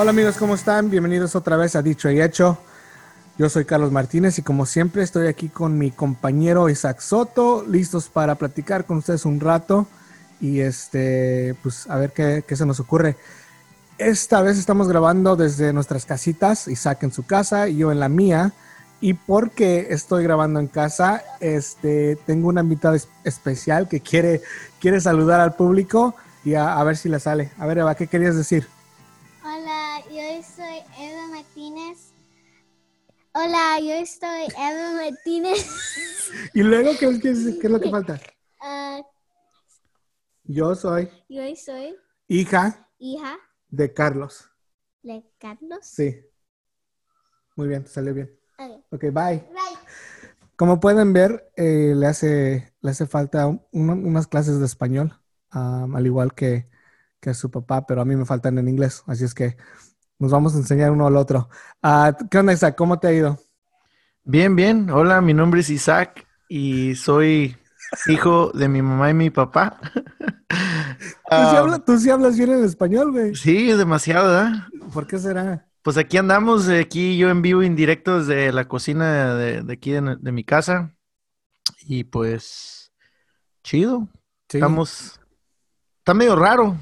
Hola amigos, ¿cómo están? Bienvenidos otra vez a Dicho y Hecho. Yo soy Carlos Martínez y como siempre estoy aquí con mi compañero Isaac Soto, listos para platicar con ustedes un rato y este, pues a ver qué, se nos ocurre. Esta vez estamos grabando desde nuestras casitas, Isaac en su casa y yo en la mía. Y porque estoy grabando en casa, este, tengo una invitada es- especial que quiere, quiere saludar al público y a, a ver si le sale. A ver, Eva, ¿qué querías decir? Hola, yo soy Eva Martínez. Hola, yo soy Eva Martínez. Y luego, ¿qué, qué es, qué es lo que falta? Ah, Yo soy yo soy hija hija de Carlos. de Carlos. Sí. Muy bien, salió bien. Ok, Ok, bye. bye. Como pueden ver, eh, le, hace, le hace falta un- un- unas clases de español, al igual que, que a su papá, pero a mí me faltan en inglés, así es que nos vamos a enseñar uno al otro. Ah, ¿Qué onda, Isaac? ¿Cómo te ha ido? Bien, bien. Hola, mi nombre es Isaac y soy hijo de mi mamá y mi papá. Tú sí, Ah, hablas, tú sí hablas bien en español, güey. sí, demasiado, ¿verdad? ¿Por qué será? Pues aquí andamos, eh, aquí yo en vivo, indirecto desde la cocina de, de aquí de, de mi casa. Y pues, chido. Sí. Estamos, está medio raro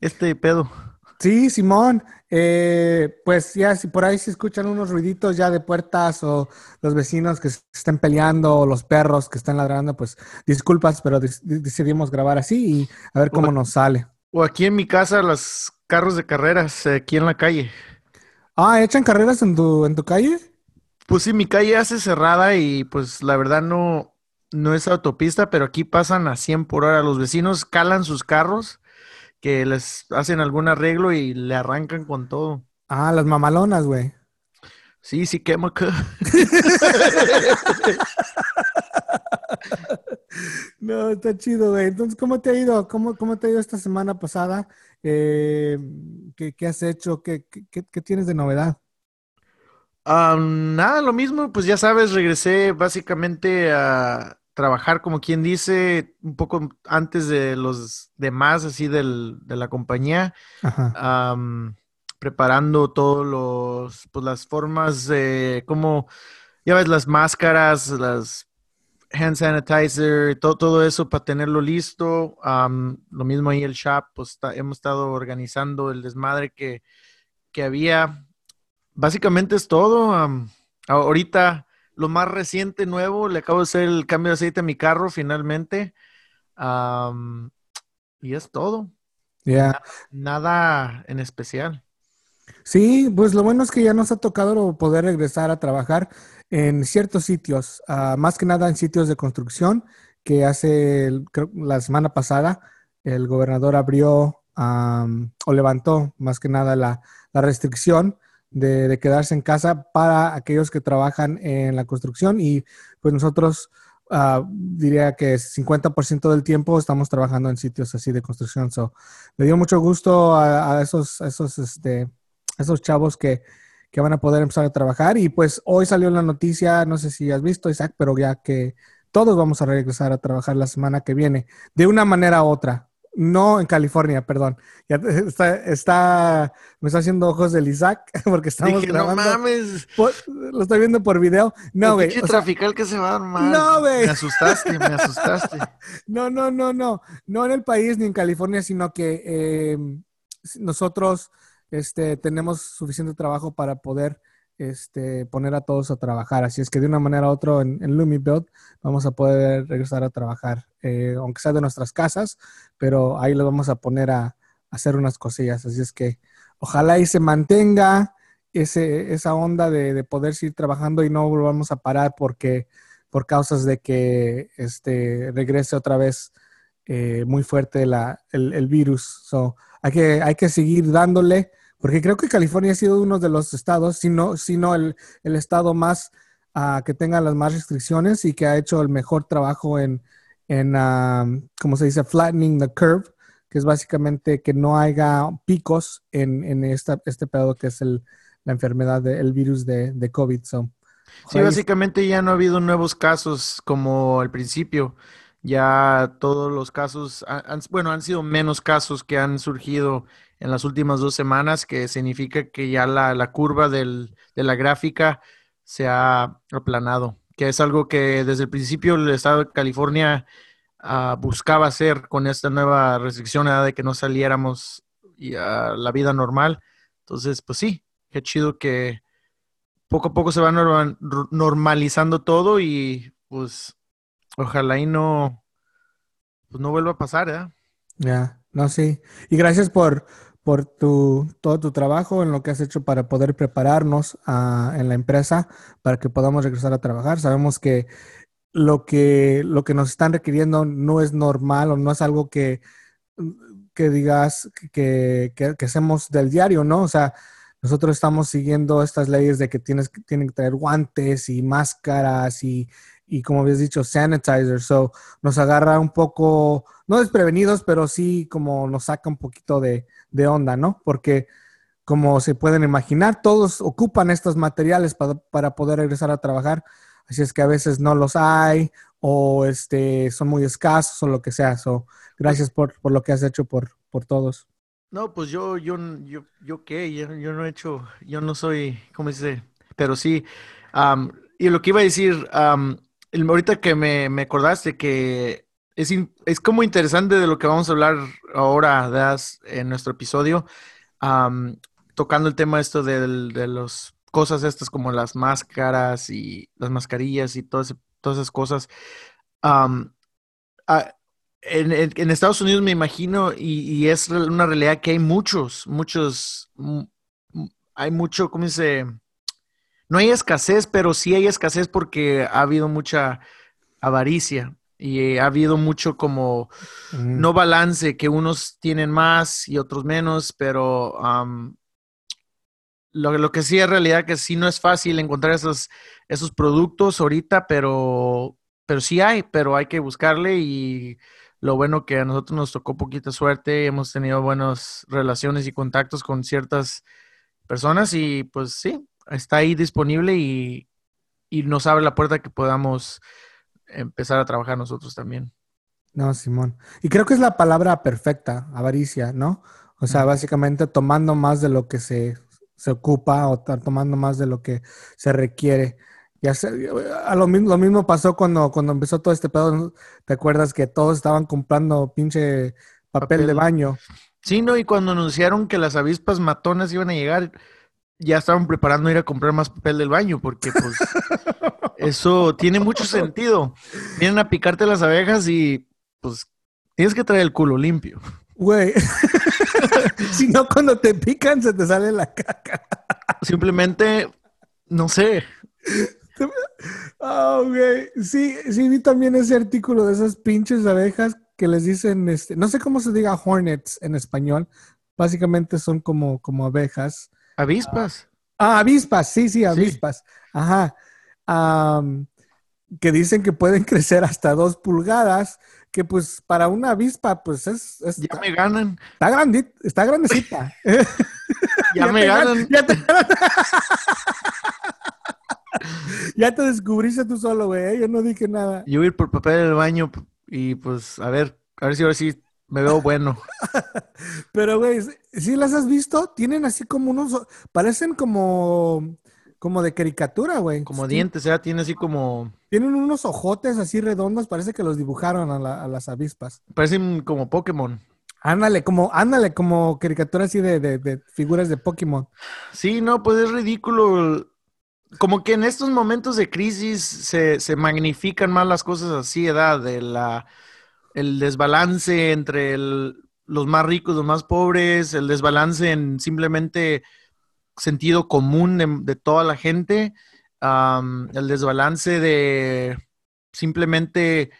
este pedo. Sí, Simón. Eh, pues ya, si por ahí se escuchan unos ruiditos ya de puertas o los vecinos que se estén peleando o los perros que están ladrando, pues disculpas, pero decidimos grabar así y a ver cómo nos sale. O aquí en mi casa, los carros de carreras, eh, aquí en la calle. Ah, ¿echan carreras en tu, en tu calle? Pues sí, mi calle hace cerrada y pues la verdad no, no es autopista, pero aquí pasan a 100 por hora. Los vecinos calan sus carros, que les hacen algún arreglo y le arrancan con todo. Ah, las mamalonas, güey. Sí, sí quema. No, está chido, güey. Entonces, ¿cómo te ha ido? ¿Cómo, cómo te ha ido esta semana pasada? Eh, ¿qué, qué has hecho? ¿Qué, qué- qué- tienes de novedad? Ah, nada, lo mismo, pues ya sabes, regresé básicamente a trabajar, como quien dice, un poco antes de los demás, así del, de la compañía. Ajá. preparando todos los, pues las formas de cómo, ya ves, las máscaras, las hand sanitizer, todo, todo eso para tenerlo listo. lo mismo ahí el shop, pues está- hemos estado organizando el desmadre que, que había. Básicamente es todo. ahorita lo más reciente, nuevo, le acabo de hacer el cambio de aceite a mi carro finalmente. am, y es todo. Ya. Nada en especial. Sí, pues lo bueno es que ya nos ha tocado poder regresar a trabajar en ciertos sitios, ah, más que nada en sitios de construcción, que hace, el- creo, la semana pasada el gobernador abrió am, o levantó más que nada la, la restricción de, quedarse en casa para aquellos que trabajan en la construcción y pues nosotros ah, diría que 50% del tiempo estamos trabajando en sitios así de construcción. So, me dio mucho gusto a, esos, esos, este, esos chavos que, que van a poder empezar a trabajar. Y pues hoy salió la noticia, no sé si has visto, Isaac, pero ya que todos vamos a regresar a trabajar la semana que viene, de una manera u otra. No en California, perdón. Ya está, está, me está haciendo ojos del Isaac porque estamos Dije, no grabando. mames. por- lo estoy viendo por video. No, güey. pinche o sea, trafical que se va a armar. No, güey. Me asustaste, me asustaste. No, no, no, no. No en el país ni en California, sino que eh, nosotros este, tenemos suficiente trabajo para poder este, poner a todos a trabajar. Así es que de una manera u otra en, en vamos a poder regresar a trabajar, eh, aunque sea de nuestras casas, pero ahí lo vamos a poner a, hacer unas cosillas. Así es que ojalá y se mantenga ese, esa onda de, de poder seguir trabajando y no volvamos a parar porque por causas de que este, regrese otra vez eh, muy fuerte el, el virus. So, hay, que, hay que seguir dándole, porque creo que California ha sido uno de los estados, si no, si no el, el estado más uh, que tenga las más restricciones y que ha hecho el mejor trabajo en, en um, como se dice, flattening the curve, que es básicamente que no haya picos en, en esta, este pedo que es el, la enfermedad del virus de, de COVID. So, Sí, básicamente ya no ha habido nuevos casos como al principio. Ya todos los casos, han- bueno, han sido menos casos que han surgido en las últimas dos semanas, que significa que ya la, la curva del- de la gráfica se ha aplanado, que es algo que desde el principio el estado de California ah, buscaba hacer con esta nueva restricción de que no saliéramos a la vida normal. Entonces, pues sí, qué chido que poco a poco se va normalizando todo y pues ojalá y no, pues no vuelva a pasar, ¿verdad? Ya, no, sí. Y gracias por, por tu, todo tu trabajo en lo que has hecho para poder prepararnos ah, en la empresa para que podamos regresar a trabajar. Sabemos que lo que, lo que nos están requiriendo no es normal o no es algo que, que digas que, que, hacemos del diario, ¿no? O sea, nosotros estamos siguiendo estas leyes de que tienes, tienen que traer guantes y máscaras y, y como habías dicho, sanitizer. So, nos agarra un poco, no desprevenidos, pero sí como nos saca un poquito de, onda, ¿no? Porque como se pueden imaginar, todos ocupan estos materiales para, para poder regresar a trabajar. Así es que a veces no los hay o este, son muy escasos o lo que sea. So, gracias por, por lo que has hecho por, por todos. No, pues yo, yo, yo, yo qué, yo, yo no he hecho, yo no soy, ¿cómo dice? Pero sí, y lo que iba a decir, el- ahorita que me, acordaste que es, es como interesante de lo que vamos a hablar ahora, ¿verdad? En nuestro episodio, tocando el tema esto del- de las cosas estas como las máscaras y las mascarillas y todo todas esas cosas. Ah, en, Estados Unidos me imagino, y, y es una realidad que hay muchos, muchos, hay mucho, ¿cómo dice? No hay escasez, pero sí hay escasez porque ha habido mucha avaricia y ha habido mucho como Mm. no balance, que unos tienen más y otros menos, pero lo, lo que sí es realidad que sí no es fácil encontrar esos, esos productos ahorita, pero, pero sí hay, pero hay que buscarle y lo bueno que a nosotros nos tocó poquita suerte, hemos tenido buenas relaciones y contactos con ciertas personas y pues sí, está ahí disponible y, y nos abre la puerta que podamos empezar a trabajar nosotros también. No, Simón. Y creo que es la palabra perfecta, avaricia, ¿no? O sea, básicamente tomando más de lo que se, se ocupa o tomando más de lo que se requiere. Ya sé, a lo mismo, lo mismo pasó cuando, cuando empezó todo este pedo. ¿Te acuerdas que todos estaban comprando pinche papel, de Papel. baño? Sí, no, y cuando anunciaron que las avispas matonas iban a llegar, ya estaban preparando ir a comprar más papel del baño, porque pues eso tiene mucho sentido. Vienen a picarte las abejas y pues tienes que traer el culo limpio. Güey. si no, cuando te pican se te sale la caca. Simplemente, no sé, Oh, güey. Sí, sí, vi también ese artículo de esas pinches abejas que les dicen, este, no sé cómo se diga hornets en español. Básicamente son como, como abejas. Avispas. Ah, avispas, sí, sí, avispas. Ajá. Am, que dicen que pueden crecer hasta dos pulgadas, que pues para una avispa, pues es, es- Ya está, me ganan, está grandita, está grandecita. ya me ganan. Ya te, Ya te descubriste tú solo, güey. ¿eh? Yo no dije nada. Yo voy por papel del baño y pues a ver, a ver si ahora sí me veo bueno. Pero, güey, ¿sí las has visto? Tienen así como unos, parecen como, como de caricatura, güey. Como Sí, dientes, ya tiene así como, Tienen unos ojotes así redondos, parece que los dibujaron a, la- a las avispas. parecen como Pokémon. Ándale, como, ándale, como caricatura así de, de- de figuras de Pokémon. Sí, no, pues es ridículo. Como que en estos momentos de crisis se, se magnifican más las cosas así, ¿verdad? De la, el desbalance entre los más ricos, los más pobres, el desbalance en simplemente sentido común de, toda la gente, el desbalance de simplemente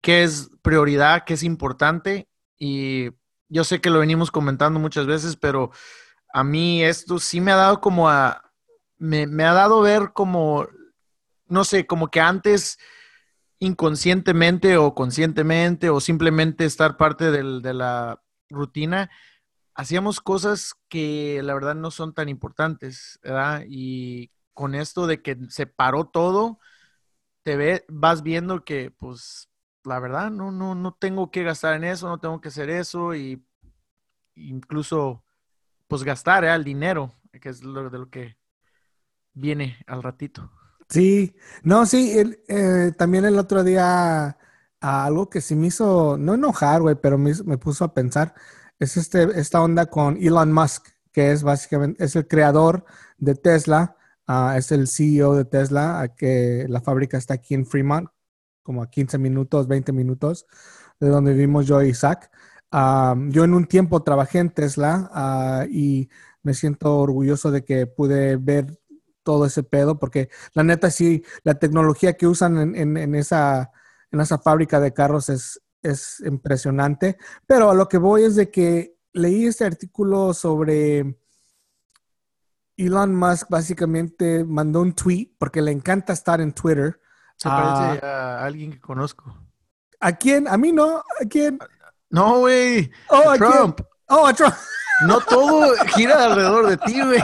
qué es prioridad, qué es importante. Y yo sé que lo venimos comentando muchas veces, pero a mí esto sí me ha dado como a, me, me ha dado ver como, no sé, como que antes inconscientemente o conscientemente o simplemente estar parte de la rutina, hacíamos cosas que la verdad no son tan importantes, ¿verdad? Y con esto de que se paró todo, te ve, vas viendo que pues la verdad, no, no, no tengo que gastar en eso, no tengo que hacer eso y incluso, pues gastar ¿eh? el dinero, que es lo de lo que viene al ratito. Sí, no, sí, eh, también el otro día ah, algo que sí me hizo, no enojar, güey, pero me, me puso a pensar, es este, esta onda con Elon Musk, que es básicamente, es el creador de Tesla, ah, es el CEO de Tesla, ah, que la fábrica está aquí en Fremont, como a 15 minutos, 20 minutos de donde vivimos yo y Isaac. Ah, yo en un tiempo trabajé en Tesla y me siento orgulloso de que pude ver todo ese pedo, porque la neta sí, la tecnología que usan en, en- en esa, en esa fábrica de carros es, es impresionante. Pero a lo que voy es de que leí este artículo sobre Elon Musk, básicamente mandó un tweet, porque le encanta estar en Twitter. Se Ah. parece a alguien que conozco. ¿A quién? A mí no. ¿A quién? No, güey. Oh, ¿a quién? Oh, a Trump. No todo gira alrededor de ti, güey.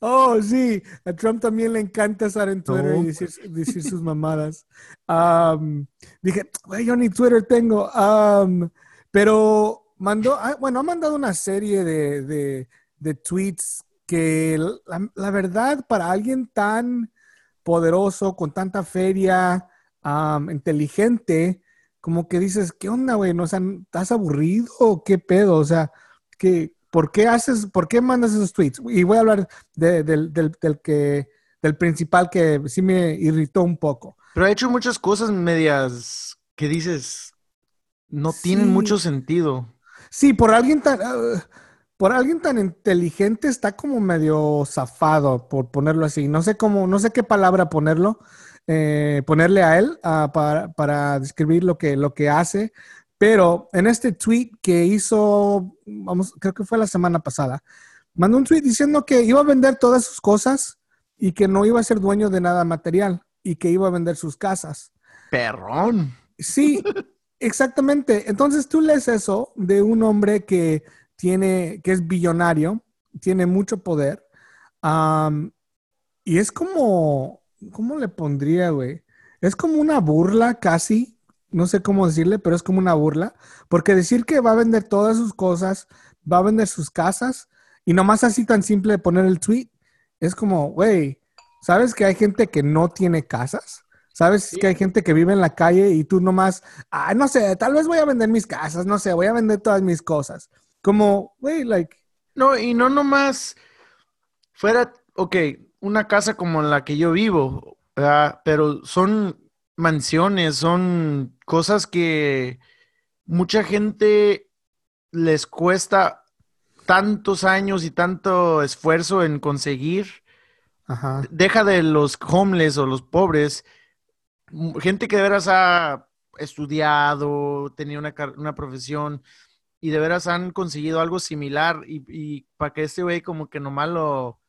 Oh, sí, a Trump también le encanta estar en Twitter No. y decir, decir sus mamadas. Am, dije, güey, yo ni Twitter tengo. Pero mandó, ah, bueno, ha mandado una serie de, de- de tweets que la, la verdad para alguien tan poderoso, con tanta feria, am, inteligente, como que dices, ¿qué onda, güey? ¿No, o sea, ¿estás aburrido o qué pedo? O sea, que, ¿por qué haces, por qué mandas esos tweets? Y voy a hablar de- del, del- del que, del principal que sí me irritó un poco. Pero ha hecho muchas cosas medias que dices no tienen mucho sentido. Sí, por alguien tan, ah, por alguien tan inteligente está como medio zafado, por ponerlo así. No sé cómo, no sé qué palabra ponerlo, eh, ponerle a él ah, para, para describir lo que, lo que hace. Pero en este tweet que hizo, vamos, creo que fue la semana pasada, mandó un tweet diciendo que iba a vender todas sus cosas y que no iba a ser dueño de nada material y que iba a vender sus casas. Perrón. Sí, exactamente. Entonces tú lees eso de un hombre que tiene, que es billonario, tiene mucho poder, y es como, ¿cómo le pondría, güey? Es como una burla casi, no sé cómo decirle, pero es como una burla, porque decir que va a vender todas sus cosas, va a vender sus casas, y nomás así tan simple de poner el tweet, es como, güey, ¿sabes que hay gente que no tiene casas? ¿Sabes que hay gente que vive en la calle y tú nomás, ah, no sé, tal vez voy a vender mis casas, no sé, voy a vender todas mis cosas? Como, güey, like, No, y no nomás fuera, ok, una casa como la que yo vivo, ¿verdad? pero son mansiones, son cosas que mucha gente les cuesta tantos años y tanto esfuerzo en conseguir. ajá. Deja de los homeless o los pobres, gente que de veras ha estudiado, tenía una, una profesión y de veras han conseguido algo similar y, y para que este güey como que nomás lo,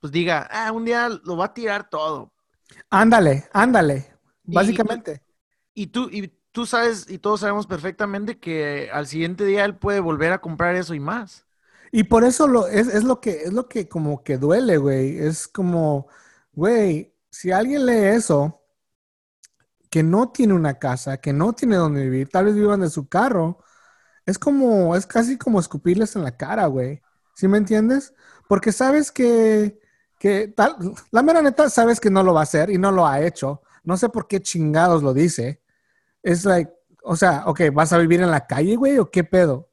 pues diga, ah, un día lo va a tirar todo. Ándale, ándale, Y- básicamente. Y tú, y tú sabes, y todos sabemos perfectamente que al siguiente día él puede volver a comprar eso y más. Y por eso lo, es, es lo que, es lo que como que duele, güey. Es como, güey, si alguien lee eso, que no tiene una casa, que no tiene donde vivir, tal vez vivan de su carro, es como, es casi como escupirles en la cara, güey. ¿Sí me entiendes? Porque sabes que, que tal, la mera neta sabes que no lo va a hacer y no lo ha hecho. No sé por qué chingados lo dice. Es like, o sea, ok, ¿vas a vivir en la calle, güey? ¿O qué pedo?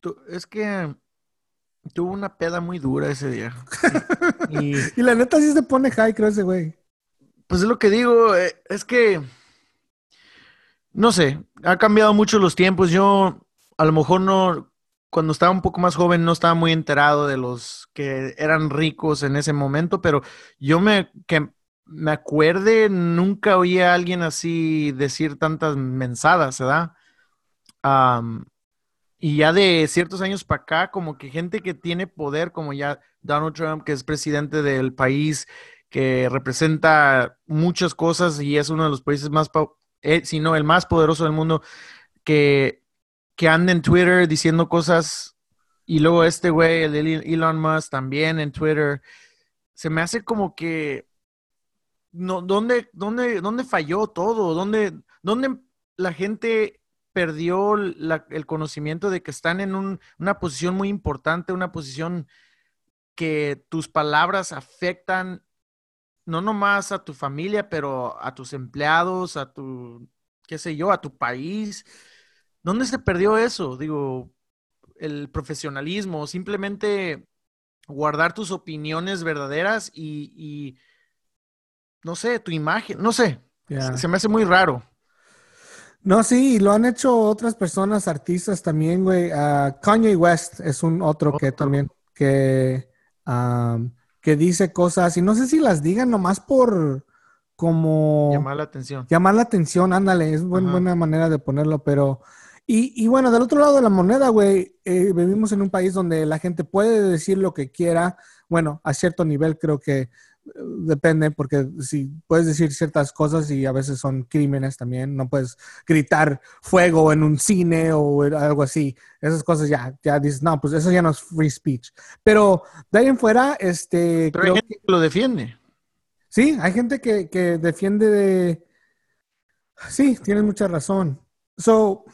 Tú- es que tuvo una peda muy dura ese día. Y Y la neta sí se pone high, creo ese güey. pues es lo que digo, eh, es que, no sé, ha cambiado mucho los tiempos. Yo a lo mejor no, cuando estaba un poco más joven, no estaba muy enterado de los que eran ricos en ese momento, pero yo me, que me acuerde, nunca oí a alguien así decir tantas mensadas, ¿verdad? Am, y ya de ciertos años para acá, como que gente que tiene poder, como ya Donald Trump, que es presidente del país, que representa muchas cosas y es uno de los países más, eh, si no el más poderoso del mundo, que, que anda en Twitter diciendo cosas y luego este güey, el Elon Musk, también en Twitter, se me hace como que, no, ¿dónde, dónde, dónde falló todo? ¿Dónde, ¿dónde la gente perdió el conocimiento de que están en un- una posición muy importante, una posición que tus palabras afectan no nomás a tu familia, pero a tus empleados, a tu, qué sé yo, a tu país? ¿Dónde se perdió eso? Digo, el profesionalismo, simplemente guardar tus opiniones verdaderas y, y, no sé, tu imagen, no sé, se, se me hace muy raro. No, sí, lo han hecho otras personas, artistas también, güey. Ah, Kanye West es un otro que también, que, que dice cosas, y no sé si las digan nomás por como Llamar la atención. llamar la atención, ándale, es buen- buena manera de ponerlo, pero... Y, y bueno, del otro lado de la moneda, güey, eh, vivimos en un país donde la gente puede decir lo que quiera, bueno, a cierto nivel creo que eh, depende, porque si puedes decir ciertas cosas y a veces son crímenes también, no puedes gritar fuego en un cine o algo así, esas cosas ya, ya dices, no, pues eso ya no es free speech. Pero de ahí en fuera, este, Pero hay gente que lo defiende. Sí, hay gente que, que defiende de... Sí, tienes mucha razón. So,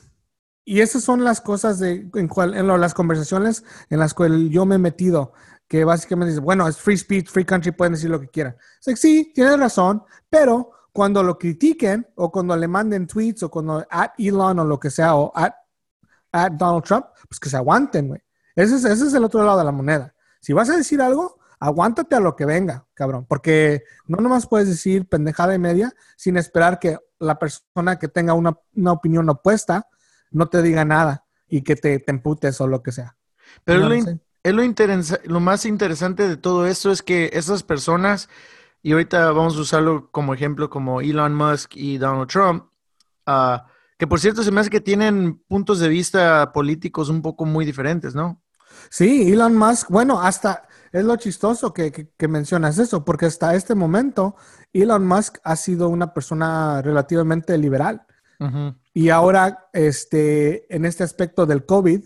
y esas son las cosas de, en, cual, en lo- las conversaciones en las cuales yo me he metido, que básicamente dice, bueno, es free speech, free country, pueden decir lo que quieran. Sí, tienes razón, pero cuando lo critiquen o cuando le manden tweets o cuando at Elon o lo que sea o at, at Donald Trump, pues que se aguanten, güey. Ese es, ese es el otro lado de la moneda. Si vas a decir algo, aguántate a lo que venga, cabrón, porque no nomás puedes decir pendejada y media sin esperar que la persona que tenga una, una opinión opuesta no te diga nada y que te, te emputes o lo que sea. Pero No lo, lo in- sé. es lo, interesa- lo más interesante de todo esto es que esas personas, y ahorita vamos a usarlo como ejemplo, como Elon Musk y Donald Trump, ah, que por cierto se me hace que tienen puntos de vista políticos un poco muy diferentes, ¿no? Sí, Elon Musk, bueno, hasta es lo chistoso que, que- que mencionas eso, porque hasta este momento Elon Musk ha sido una persona relativamente liberal. Y ahora, este, en este aspecto del COVID,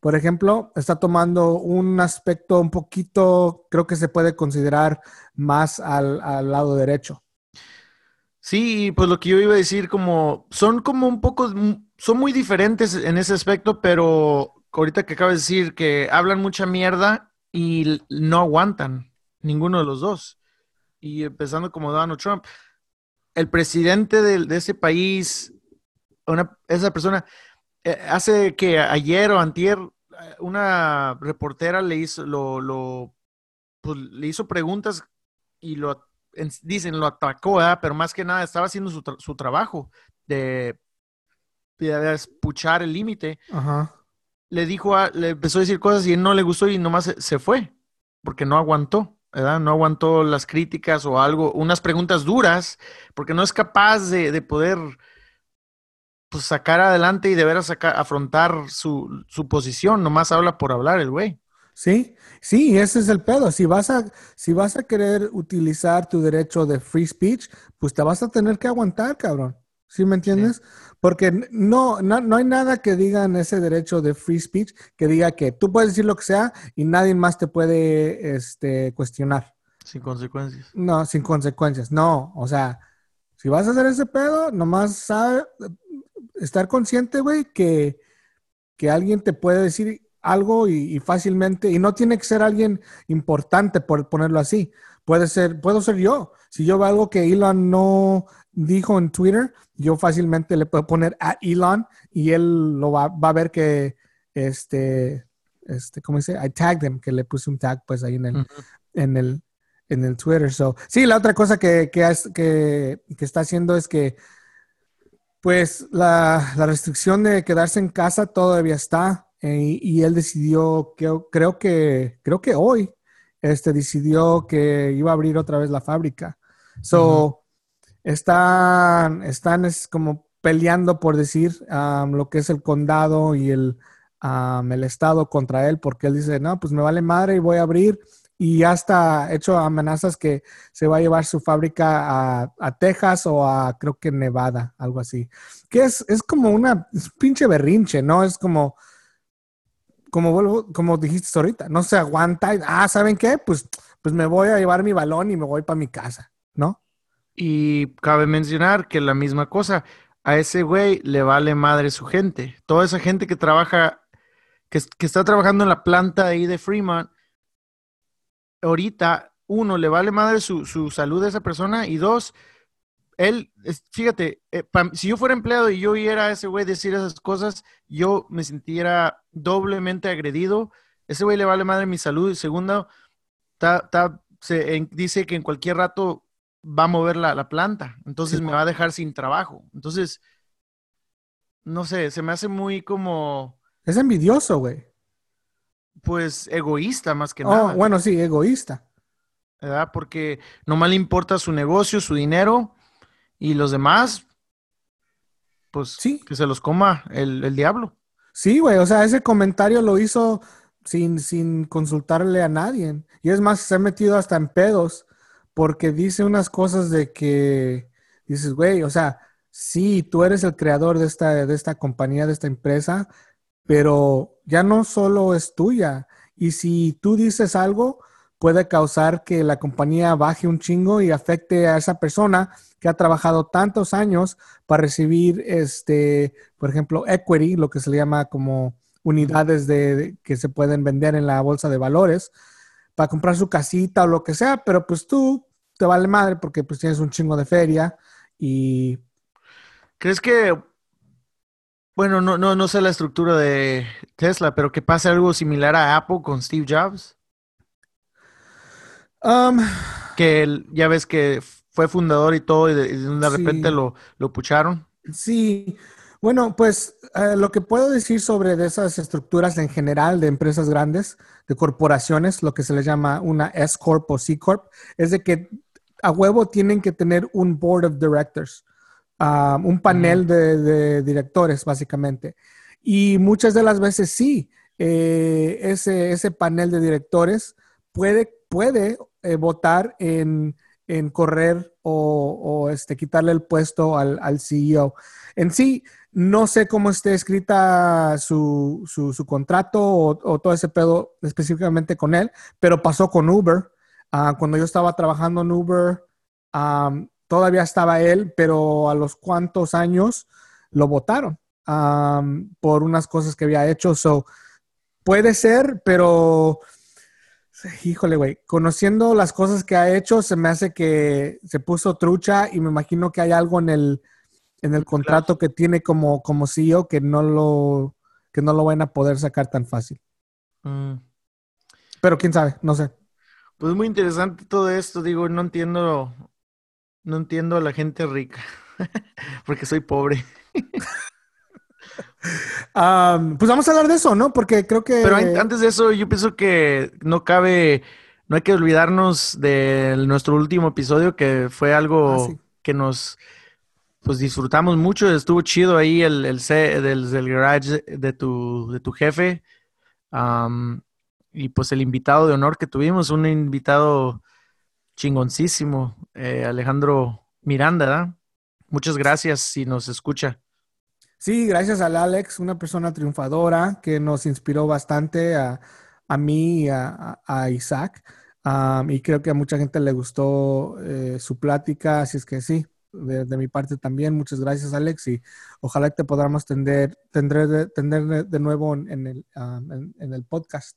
por ejemplo, está tomando un aspecto un poquito, creo que se puede considerar más al, al lado derecho. Sí, pues lo que yo iba a decir, como son como un poco, son muy diferentes en ese aspecto, pero ahorita que acabas de decir que hablan mucha mierda y no aguantan ninguno de los dos. Y empezando como Donald Trump, el presidente de, ese país, una, esa persona, eh, hace que ayer o antier, eh, una reportera le hizo, lo, lo, pues, le hizo preguntas y lo en- dicen, lo atacó, ¿verdad? pero más que nada estaba haciendo su, tra- su trabajo de, de espuchar el límite. Ajá. Le dijo, a- le empezó a decir cosas y él no le gustó y nomás se, se fue, porque no aguantó, ¿verdad? No aguantó las críticas o algo, unas preguntas duras, porque no es capaz de, de poder pues, sacar adelante y de veras sacar, afrontar su, su posición, nomás habla por hablar el güey. Sí, sí, ese es el pedo. Si vas a, si vas a querer utilizar tu derecho de free speech, pues te vas a tener que aguantar, cabrón. ¿Sí me entiendes? Porque no, no, no hay nada que diga en ese derecho de free speech que diga que tú puedes decir lo que sea y nadie más te puede este, cuestionar. Sin consecuencias. No, sin consecuencias. No, o sea, si vas a hacer ese pedo, nomás sabe, estar consciente, güey, que, que alguien te puede decir algo y, y fácilmente, y no tiene que ser alguien importante por ponerlo así. Puede ser, puedo ser yo. Si yo veo algo que Elon no dijo en Twitter, yo fácilmente le puedo poner a Elon y él lo va, va a ver que, este, este, ¿cómo dice? I tagged him, que le puse un tag pues ahí en el, en el, en el Twitter. So, sí, la otra cosa que, que, que, que está haciendo es que, pues, la, la restricción de quedarse en casa todavía está. eh, y él decidió, que, creo que, creo que hoy, este, decidió que iba a abrir otra vez la fábrica. So, están, están es como peleando por decir um, lo que es el condado y el, um, el estado contra él, porque él dice, no, pues me vale madre y voy a abrir. Y ya está hecho amenazas que se va a llevar su fábrica a, Texas o a creo que Nevada, algo así. Que es, es como una pinche berrinche, ¿no? Es como, como vuelvo, como dijiste ahorita, no se aguanta. y, ah, ¿saben qué? Pues, pues me voy a llevar mi balón y me voy para mi casa, ¿no? Y cabe mencionar que la misma cosa, a ese güey le vale madre su gente. Toda esa gente que trabaja, que, que está trabajando en la planta ahí de Fremont, ahorita, uno, le vale madre su, su salud a esa persona y dos, él, fíjate, eh, si yo fuera empleado y yo oyera a ese güey decir esas cosas, yo me sintiera doblemente agredido. Ese güey le vale madre mi salud. Y segundo, ta- ta- se, en- dice que en cualquier rato va a mover la, la planta. Entonces Sí. me va a dejar sin trabajo. Entonces, no sé, se me hace muy como, Es envidioso, güey. Pues, egoísta más que Oh, nada. bueno, sí, egoísta. ¿verdad? Porque nomás le importa su negocio, su dinero y los demás, pues Sí. que se los coma el, el diablo. Sí, güey, o sea, ese comentario lo hizo sin, sin consultarle a nadie. Y es más, se ha metido hasta en pedos porque dice unas cosas de que dices, güey, o sea, sí, tú eres el creador de esta, de esta compañía, de esta empresa, pero ya no solo es tuya. Y si tú dices algo, puede causar que la compañía baje un chingo y afecte a esa persona que ha trabajado tantos años para recibir, este, por ejemplo, equity, lo que se le llama como unidades de, de- que se pueden vender en la bolsa de valores para comprar su casita o lo que sea, pero pues tú te vale madre porque pues tienes un chingo de feria y ¿Crees que, bueno, no, no, no sé la estructura de Tesla, pero que pase algo similar a Apple con Steve Jobs? um, Que él- ya ves que fue fundador y todo y de, y de Sí. repente lo, lo pucharon. Sí, bueno, pues eh, lo que puedo decir sobre de esas estructuras en general de empresas grandes, de corporaciones, lo que se les llama una S Corp o C Corp, es de que a huevo tienen que tener un board of directors, ah, un panel de, de directores, básicamente. Y muchas de las veces sí, eh, ese, ese panel de directores puede, puede eh, votar en, en correr o, o, este, quitarle el puesto al, al CEO. En sí, no sé cómo esté escrita su, su, su contrato o, o, todo ese pedo específicamente con él, pero pasó con Uber. Uh, cuando yo estaba trabajando en Uber, um, todavía estaba él, pero a los cuantos años lo votaron um, por unas cosas que había hecho. So, puede ser, pero híjole, güey, conociendo las cosas que ha hecho, se me hace que se puso trucha y me imagino que hay algo en el, en el contrato que tiene como, como CEO que no lo que no lo van a poder sacar tan fácil. Mm. Pero quién sabe, no sé. Pues muy interesante todo esto, digo, no entiendo, no entiendo a la gente rica, porque soy pobre. Um, pues vamos a hablar de eso, ¿no? Porque creo que... Pero an- antes de eso, yo pienso que no cabe, no hay que olvidarnos de nuestro último episodio, que fue algo Ah, sí. que nos, pues disfrutamos mucho, estuvo chido ahí el, el del, del garage de tu, de tu jefe. Y pues el invitado de honor que tuvimos, un invitado chingoncísimo, eh, Alejandro Miranda, ¿verdad? Muchas gracias si nos escucha. Sí, gracias al Alex, una persona triunfadora que nos inspiró bastante a, a mí y a, Isaac. Y creo que a mucha gente le gustó eh, su plática, así es que sí, de, mi parte también. Muchas gracias, Alex, y ojalá te podamos tender, tendré de, tener de, nuevo en, el, en, el podcast.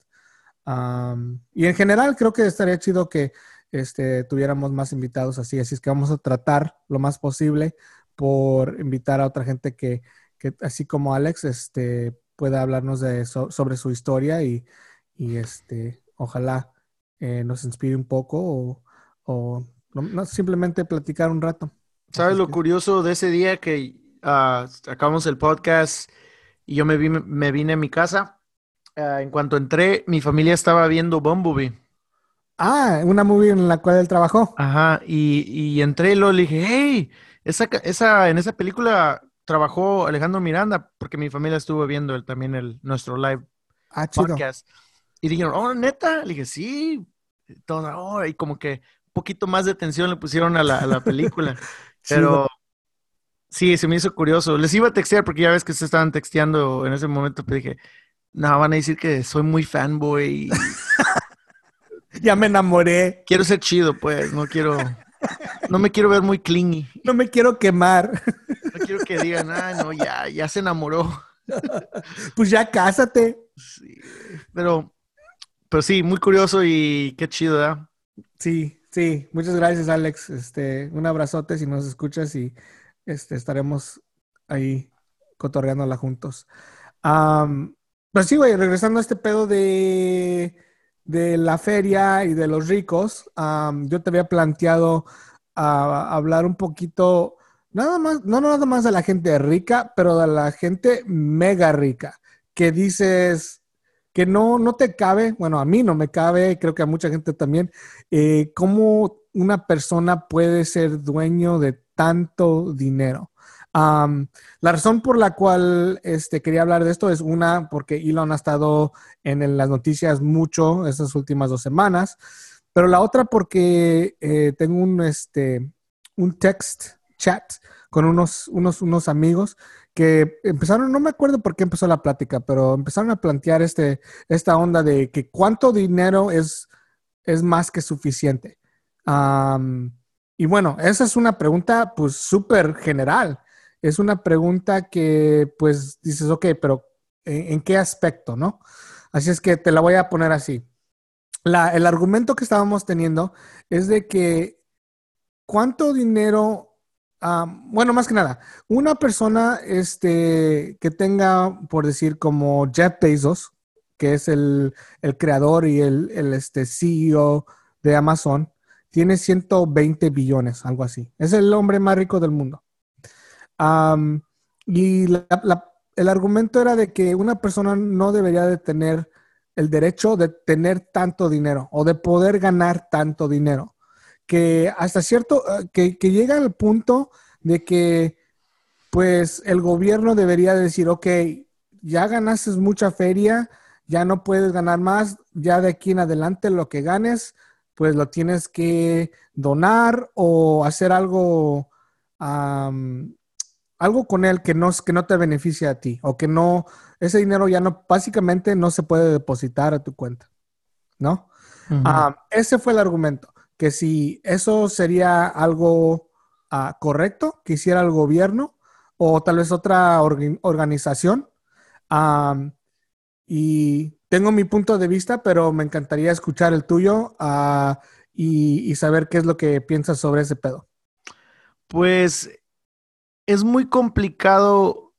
Y en general creo que estaría chido que este, tuviéramos más invitados así, así es que vamos a tratar lo más posible por invitar a otra gente que, que así como Alex, este, pueda hablarnos de so- sobre su historia y, y, este, ojalá eh, nos inspire un poco o, o no- simplemente platicar un rato. ¿Sabes lo curioso de ese día que ah, acabamos el podcast y yo me, vi- me vine a mi casa? Ah, en cuanto entré, mi familia estaba viendo Bumblebee. Ah, una movie en la cual él trabajó. Ajá, y, y entré y luego le dije, hey, esa, esa, en esa película trabajó Alejandro Miranda, porque mi familia estuvo viendo el, también el, nuestro live Ah, chido. podcast. Y dijeron, oh, neta, le dije, sí, todo, oh, y como que un poquito más de atención le pusieron a la, a la película. Pero sí, se me hizo curioso. Les iba a textear porque ya ves que se estaban texteando en ese momento, pero dije, no, van a decir que soy muy fanboy Ya me enamoré. quiero ser chido, pues, no quiero, no me quiero ver muy clingy. No me quiero quemar. No quiero que digan, ah, no, ya, ya se enamoró. Pues ya cásate. Sí, pero, pero sí, muy curioso y qué chido, ¿verdad? Sí, sí. Muchas gracias, Alex. Este, un abrazote si nos escuchas y este, estaremos ahí cotorreándola juntos. Pero sí, güey, regresando a este pedo de, de la feria y de los ricos, am, yo te había planteado hablar un poquito, nada más, no nada más de la gente rica, pero de la gente mega rica, que dices que no, no te cabe, bueno, a mí no me cabe, creo que a mucha gente también, eh, cómo una persona puede ser dueño de tanto dinero. La razón por la cual este, quería hablar de esto es una, porque Elon ha estado en, las noticias mucho estas últimas dos semanas, pero la otra porque eh, tengo un, este, un text chat con unos, unos, unos amigos que empezaron, no me acuerdo por qué empezó la plática, pero empezaron a plantear este, esta onda de que cuánto dinero es, es más que suficiente. Y bueno, esa es una pregunta pues súper general. Es una pregunta que pues dices, ok, pero ¿en, qué aspecto, no? Así es que te la voy a poner así. La- el argumento que estábamos teniendo es de que cuánto dinero, ah, bueno, más que nada, una persona este, que tenga, por decir, como Jeff Bezos, que es el, el creador y el, el, este, CEO de Amazon, tiene 120 billones, algo así. Es el hombre más rico del mundo. Am, y la- la- el argumento era de que una persona no debería de tener el derecho de tener tanto dinero o de poder ganar tanto dinero. Que hasta cierto, eh, que, llega al punto de que pues el gobierno debería decir, ok, ya ganaste mucha feria, ya no puedes ganar más, ya de aquí en adelante lo que ganes, pues lo tienes que donar o hacer algo, am, algo con él que no, que no te beneficie a ti o que no, ese dinero ya no, básicamente no se puede depositar a tu cuenta, ¿no? Ah, ese fue el argumento, que si eso sería algo ah, correcto que hiciera el gobierno o tal vez otra orga- organización. Y tengo mi punto de vista, pero me encantaría escuchar el tuyo ah, y, y saber qué es lo que piensas sobre ese pedo. Pues es muy complicado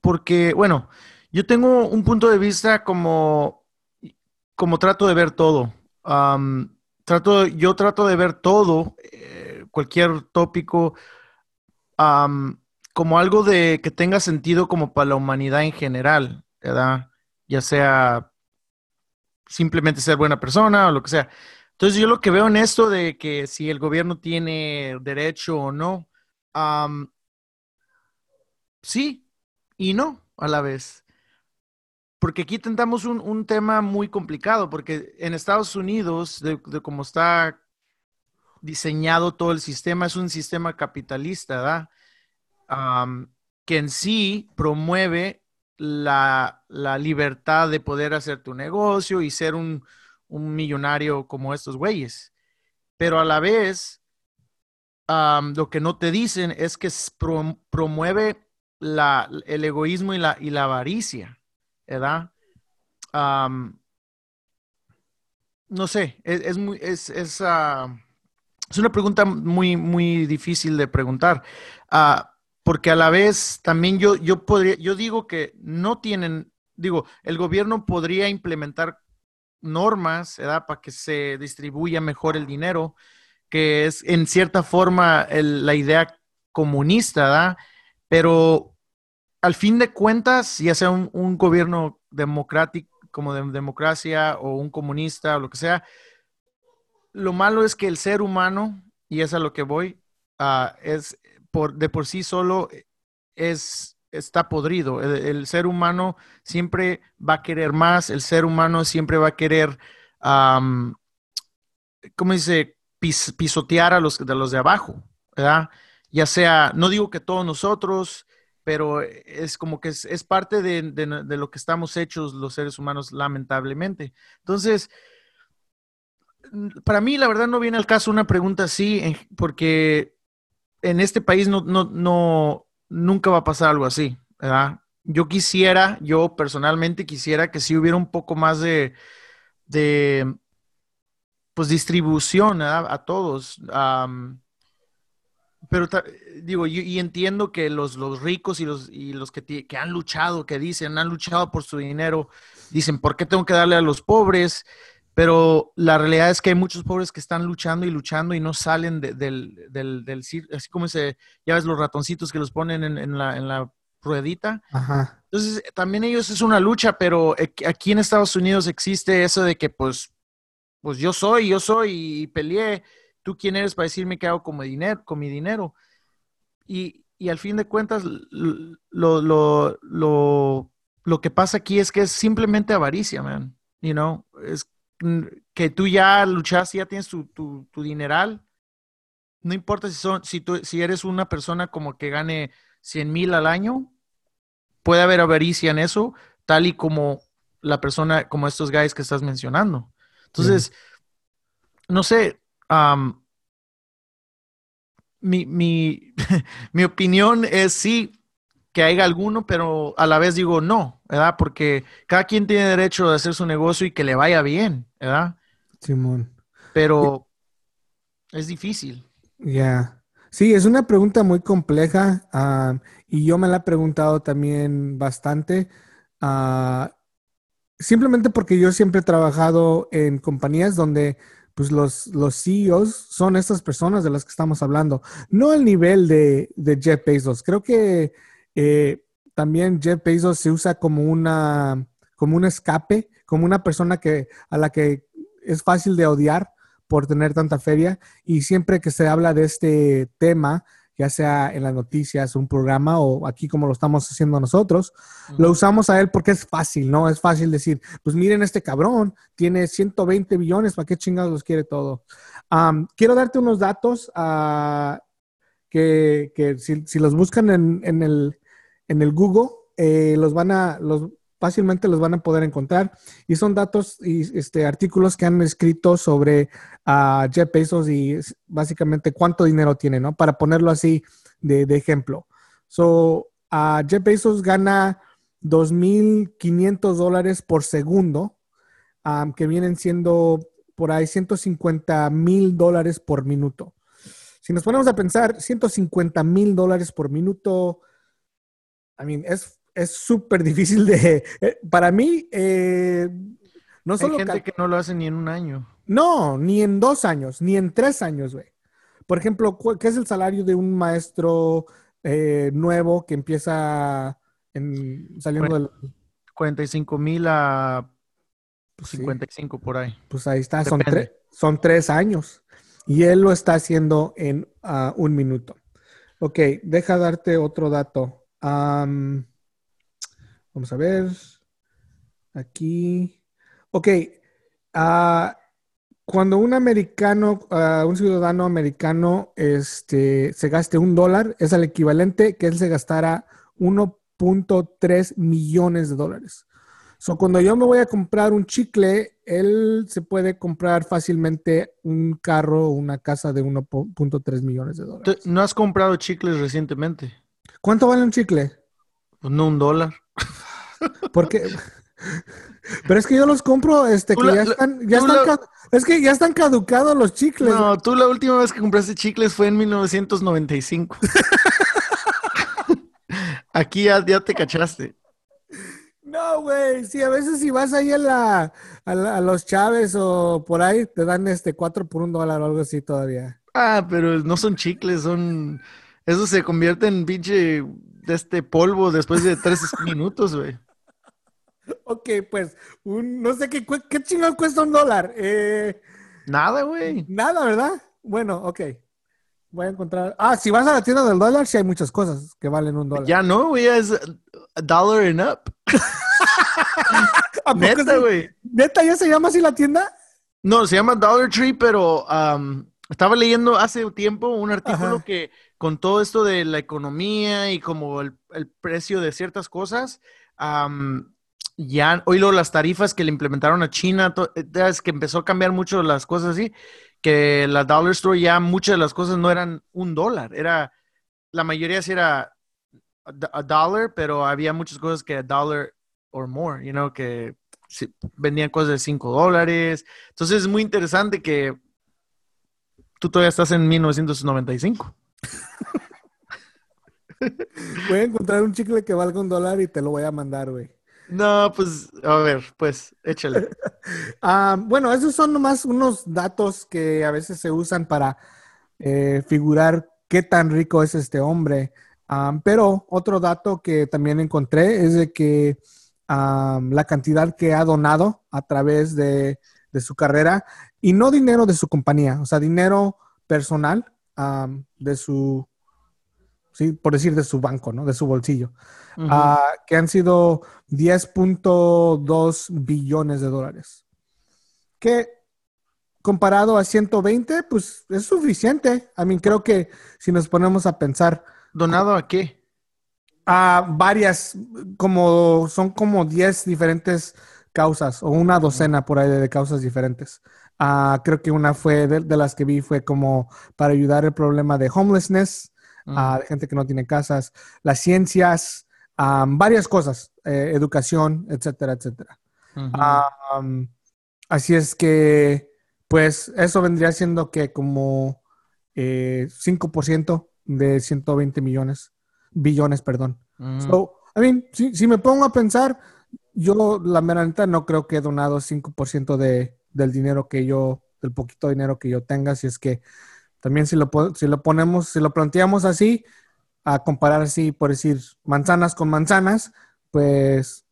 porque, bueno, yo tengo un punto de vista como, como trato de ver todo. Am, trato, yo trato de ver todo, eh, cualquier tópico, am, como algo de que tenga sentido como para la humanidad en general. Ya sea simplemente ser buena persona o lo que sea. Entonces yo lo que veo en esto de que si el gobierno tiene derecho o no, sí y no a la vez. Porque aquí tentamos un, un tema muy complicado, porque en Estados Unidos, de, de cómo está diseñado todo el sistema, es un sistema capitalista, ¿verdad? Que en sí promueve la, la libertad de poder hacer tu negocio y ser un, un millonario como estos güeyes. Pero a la vez, lo que no te dicen es que promueve la, el egoísmo y la, y la avaricia, ¿verdad? No sé, es, es muy, es, ah, es una pregunta muy, muy difícil de preguntar, ah, porque a la vez también yo, yo podría, yo digo que no tienen, digo, el gobierno podría implementar normas, ¿verdad? Para que se distribuya mejor el dinero, que es en cierta forma la idea comunista, ¿verdad? Pero al fin de cuentas, ya sea un, gobierno democrático, como de democracia o un comunista o lo que sea, lo malo es que el ser humano, y es a lo que voy, ah, es por, de por sí solo es, está podrido. El, ser humano siempre va a querer más, el ser humano siempre va a querer, ¿cómo dice? Pis- pisotear a los, de los de abajo, ¿verdad? Ya sea, no digo que todos nosotros, pero es como que es, es parte de, de- lo que estamos hechos los seres humanos, lamentablemente. Entonces, para mí, la verdad, no viene al caso una pregunta así, porque en este país no, no, no, nunca va a pasar algo así. Yo quisiera, yo personalmente quisiera que sí hubiera un poco más de, de pues, distribución ¿verdad? a todos. am, pero digo, y, y entiendo que los, los ricos y los, y los que, que han luchado, que dicen, han luchado por su dinero, dicen, ¿por qué tengo que darle a los pobres? Pero la realidad es que hay muchos pobres que están luchando y luchando y no salen de- del, del, del así como ese, ya ves los ratoncitos que los ponen en, en la, en la ruedita. Ajá. Entonces, también ellos es una lucha, pero aquí- aquí en Estados Unidos existe eso de que, pues, pues yo soy, yo soy y peleé. ¿Tú quién eres para decirme qué hago con mi dinero? Con mi dinero? Y, y al fin de cuentas, lo, lo, lo, lo que pasa aquí es que es simplemente avaricia, man. You know, es mm, que tú ya luchaste, ya tienes tu, tu, tu dineral. No importa si, son, si, tú, si eres una persona como que gane 100 mil al año, puede haber avaricia en eso, tal y como la persona, como estos guys que estás mencionando. Entonces, no sé, am, mi, mi, mi opinión es sí que haya alguno, pero a la vez digo no, ¿verdad? Porque cada quien tiene derecho de hacer su negocio y que le vaya bien, ¿verdad? Simón. Pero es difícil. Ya. Sí, es una pregunta muy compleja ah, y yo me la he preguntado también bastante. ah, simplemente porque yo siempre he trabajado en compañías donde pues los, los CEOs son estas personas de las que estamos hablando. No al nivel de, de Jeff Bezos. Creo que eh, también Jeff Bezos se usa como una, como un escape, como una persona que, a la que es fácil de odiar por tener tanta feria. Y siempre que se habla de este tema, ya sea en las noticias, un programa o aquí como lo estamos haciendo nosotros, lo usamos a él porque es fácil, ¿no? Es fácil decir, pues miren este cabrón, tiene 120 billones, ¿para qué chingados los quiere todo? Quiero darte unos datos ah, que, que si, si los buscan en, en el, en el Google, eh, los van a, los, fácilmente los van a poder encontrar. Y son datos y este, artículos que han escrito sobre a Jeff Bezos y básicamente cuánto dinero tiene, ¿no? Para ponerlo así de, ejemplo. So, a Jeff Bezos gana 2.500 dólares por segundo, que vienen siendo por ahí 150 mil dólares por minuto. Si nos ponemos a pensar, 150 mil dólares por minuto, I mean, es es súper difícil de... eh, para mí, eh, no Hay solo... gente cal- que no lo hace ni en un año. no, ni en dos años, ni en tres años, güey. Por ejemplo, ¿qué es el salario de un maestro eh, nuevo que empieza en- saliendo del... 45 mil a pues sí, 55 por ahí. pues ahí está, son, tre- son tres años. Y él lo está haciendo en ah, un minuto. Ok, deja darte otro dato. Vamos a ver. Aquí. Ok. ah, cuando un americano, ah, un ciudadano americano, este, se gaste un dólar, es el equivalente que él se gastara 1.3 millones de dólares. So, cuando yo me voy a comprar un chicle, él se puede comprar fácilmente un carro o una casa de 1.3 millones de ¿Tú dólares. ¿No has comprado chicles recientemente? ¿Cuánto vale un chicle? Pues no un dólar. Porque, pero es que yo los compro, este, que la- ya están, ya están, la- es que ya están caducados los chicles. No, tú la última vez que compraste chicles fue en 1995. Aquí ya, ya te cachaste. No, güey, sí, a veces si vas ahí a, la, a, la- a los Chávez o por ahí, te dan este cuatro por un dólar o algo así todavía. Ah, pero no son chicles, son... Eso se convierte en pinche de este polvo después de tres minutos, güey. Ok, pues, un, no sé qué, qué chingón cuesta un dólar. Eh, Nada, güey. nada, ¿verdad? Bueno, ok. Voy a encontrar. Ah, si vas a la tienda del dólar, sí hay muchas cosas que valen un dólar. Ya no, güey, es a dollar and up. ¿A poco Neta, güey. ¿Neta ya se llama así la tienda? No, se llama Dollar Tree, pero am, estaba leyendo hace tiempo un artículo Ajá. que con todo esto de la economía y como el, el precio de ciertas cosas, am, ya, hoy lo, las tarifas que le implementaron a China, eh, es que empezó a cambiar mucho las cosas así, que la Dollar Store ya muchas de las cosas no eran un dólar, era, la mayoría sí era a, do- a dollar, pero había muchas cosas que a dollar or more, you know, que vendían cosas de 5 dólares. Entonces es muy interesante que tú todavía estás en 1995. Voy a encontrar un chicle que valga un dólar y te lo voy a mandar, güey. No, pues, a ver, pues, échale. Ah, bueno, esos son nomás unos datos que a veces se usan para eh, figurar qué tan rico es este hombre. Ah, pero otro dato que también encontré es de que ah, la cantidad que ha donado a través de, de su carrera, y no dinero de su compañía, o sea, dinero personal ah, de su, sí, por decir, de su banco, ¿no? De su bolsillo. Que han sido 10.2 billones de dólares. Que comparado a 120, pues es suficiente. A mí creo que si nos ponemos a pensar ¿Donado a qué? a varias, como son como 10 diferentes causas o una docena por ahí de, causas diferentes. Ah, creo que una fue de, de las que vi fue como para ayudar el problema de homelessness, a de gente que no tiene casas, las ciencias, ah, varias cosas, eh, educación, etcétera, etcétera. Um, así es que, pues, eso vendría siendo que como eh, 5% de 120 millones, billones, perdón. Ujú. So, I mean, si, si me pongo a pensar, yo la mera neta no creo que he donado 5% de, del dinero que yo, del poquito dinero que yo tenga, si es que también si lo, si lo ponemos, si lo planteamos así, a comparar así, por decir, manzanas con manzanas, pues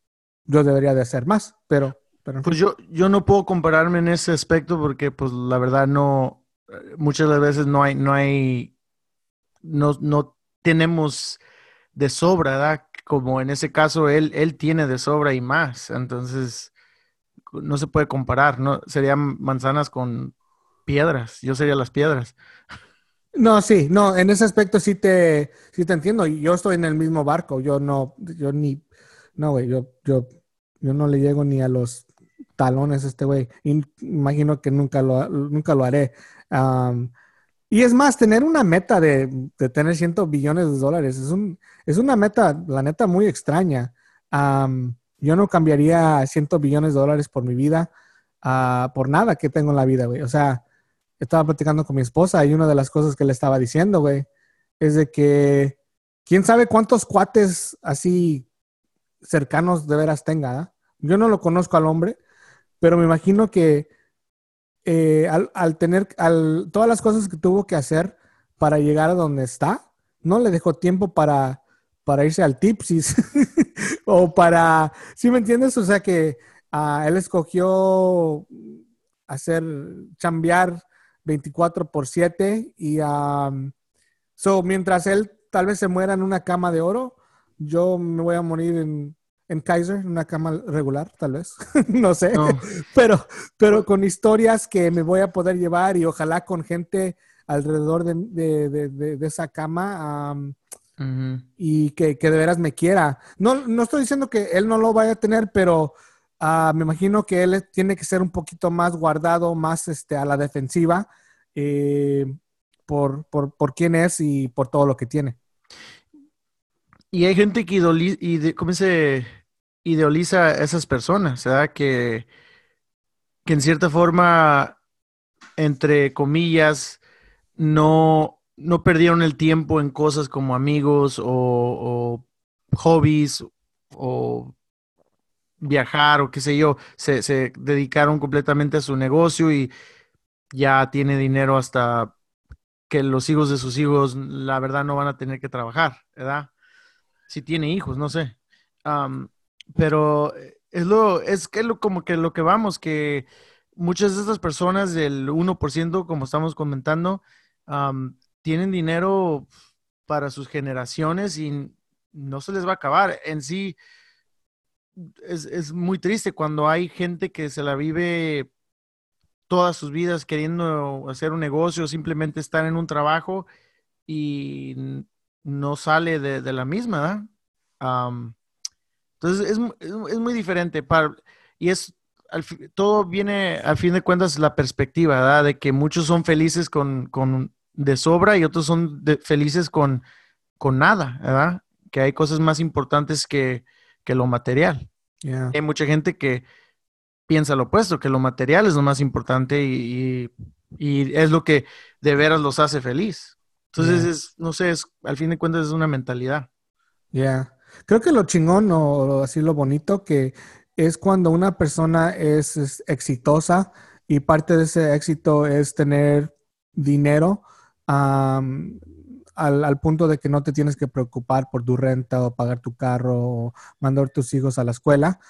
yo debería de hacer más, pero, pero. Pues yo, yo no puedo compararme en ese aspecto porque, pues, la verdad no, muchas de las veces no hay, no hay, no, no tenemos de sobra, ¿verdad? Como en ese caso él, él tiene de sobra y más, entonces no se puede comparar, ¿no? Serían manzanas con piedras, yo sería las piedras. No, sí, no, en ese aspecto sí te, sí te entiendo. Yo estoy en el mismo barco. Yo no, yo ni, no, güey, yo, yo, yo no le llego ni a los talones a este güey. Imagino que nunca lo, nunca lo haré. Am, y es más, tener una meta de, de tener 100 billones de dólares es un, es una meta, la neta, muy extraña. Am, yo no cambiaría 100 billones de dólares por mi vida, ah, por nada que tengo en la vida, güey. O sea, estaba platicando con mi esposa y una de las cosas que le estaba diciendo, güey, es de que quién sabe cuántos cuates así cercanos de veras tenga. ¿ah? Yo no lo conozco al hombre, pero me imagino que eh, al, al tener al, todas las cosas que tuvo que hacer para llegar a donde está, no le dejó tiempo para, para irse al tipsis o para, ¿sí me entiendes? O sea que ah, él escogió hacer, chambear 24 por 7 y um, so, mientras él tal vez se muera en una cama de oro, yo me voy a morir en, en Kaiser, en una cama regular, tal vez, no sé, No. pero, pero con historias que me voy a poder llevar y ojalá con gente alrededor de, de- de- esa cama um, y que, que de veras me quiera. No, no estoy diciendo que él no lo vaya a tener, pero ah, me imagino que él tiene que ser un poquito más guardado, más este, a la defensiva eh, por, por, por quién es y por todo lo que tiene. Y hay gente que idoli- ¿cómo se idealiza a esas personas, ¿verdad? Que, que en cierta forma, entre comillas, no, no perdieron el tiempo en cosas como amigos o, o hobbies o viajar o qué sé yo. Se, se dedicaron completamente a su negocio y ya tiene dinero hasta que los hijos de sus hijos, la verdad, no van a tener que trabajar, ¿verdad? si tiene hijos, no sé. Pero es lo, es que lo, como que lo que vamos, que muchas de estas personas del 1%, como estamos comentando, tienen dinero para sus generaciones y no se les va a acabar. En sí, es, es muy triste cuando hay gente que se la vive todas sus vidas queriendo hacer un negocio, simplemente estar en un trabajo y no sale de, de la misma. Am, entonces es, es mu- es muy diferente y es al todo viene al fin de cuentas la perspectiva, ¿verdad? De que muchos son felices con, con de sobra y otros son felices con, con nada, ¿verdad? que hay cosas más importantes que, que lo material. Yeah. Hay mucha gente que piensa lo opuesto, que lo material es lo más importante y, y- y es lo que de veras los hace feliz. Entonces, Yeah. es, no sé, es, al fin de cuentas es una mentalidad. Yeah. Creo que lo chingón o así lo bonito que es cuando una persona es, es exitosa y parte de ese éxito es tener dinero al, punto de que no te tienes que preocupar por tu renta o pagar tu carro o mandar tus hijos a la escuela.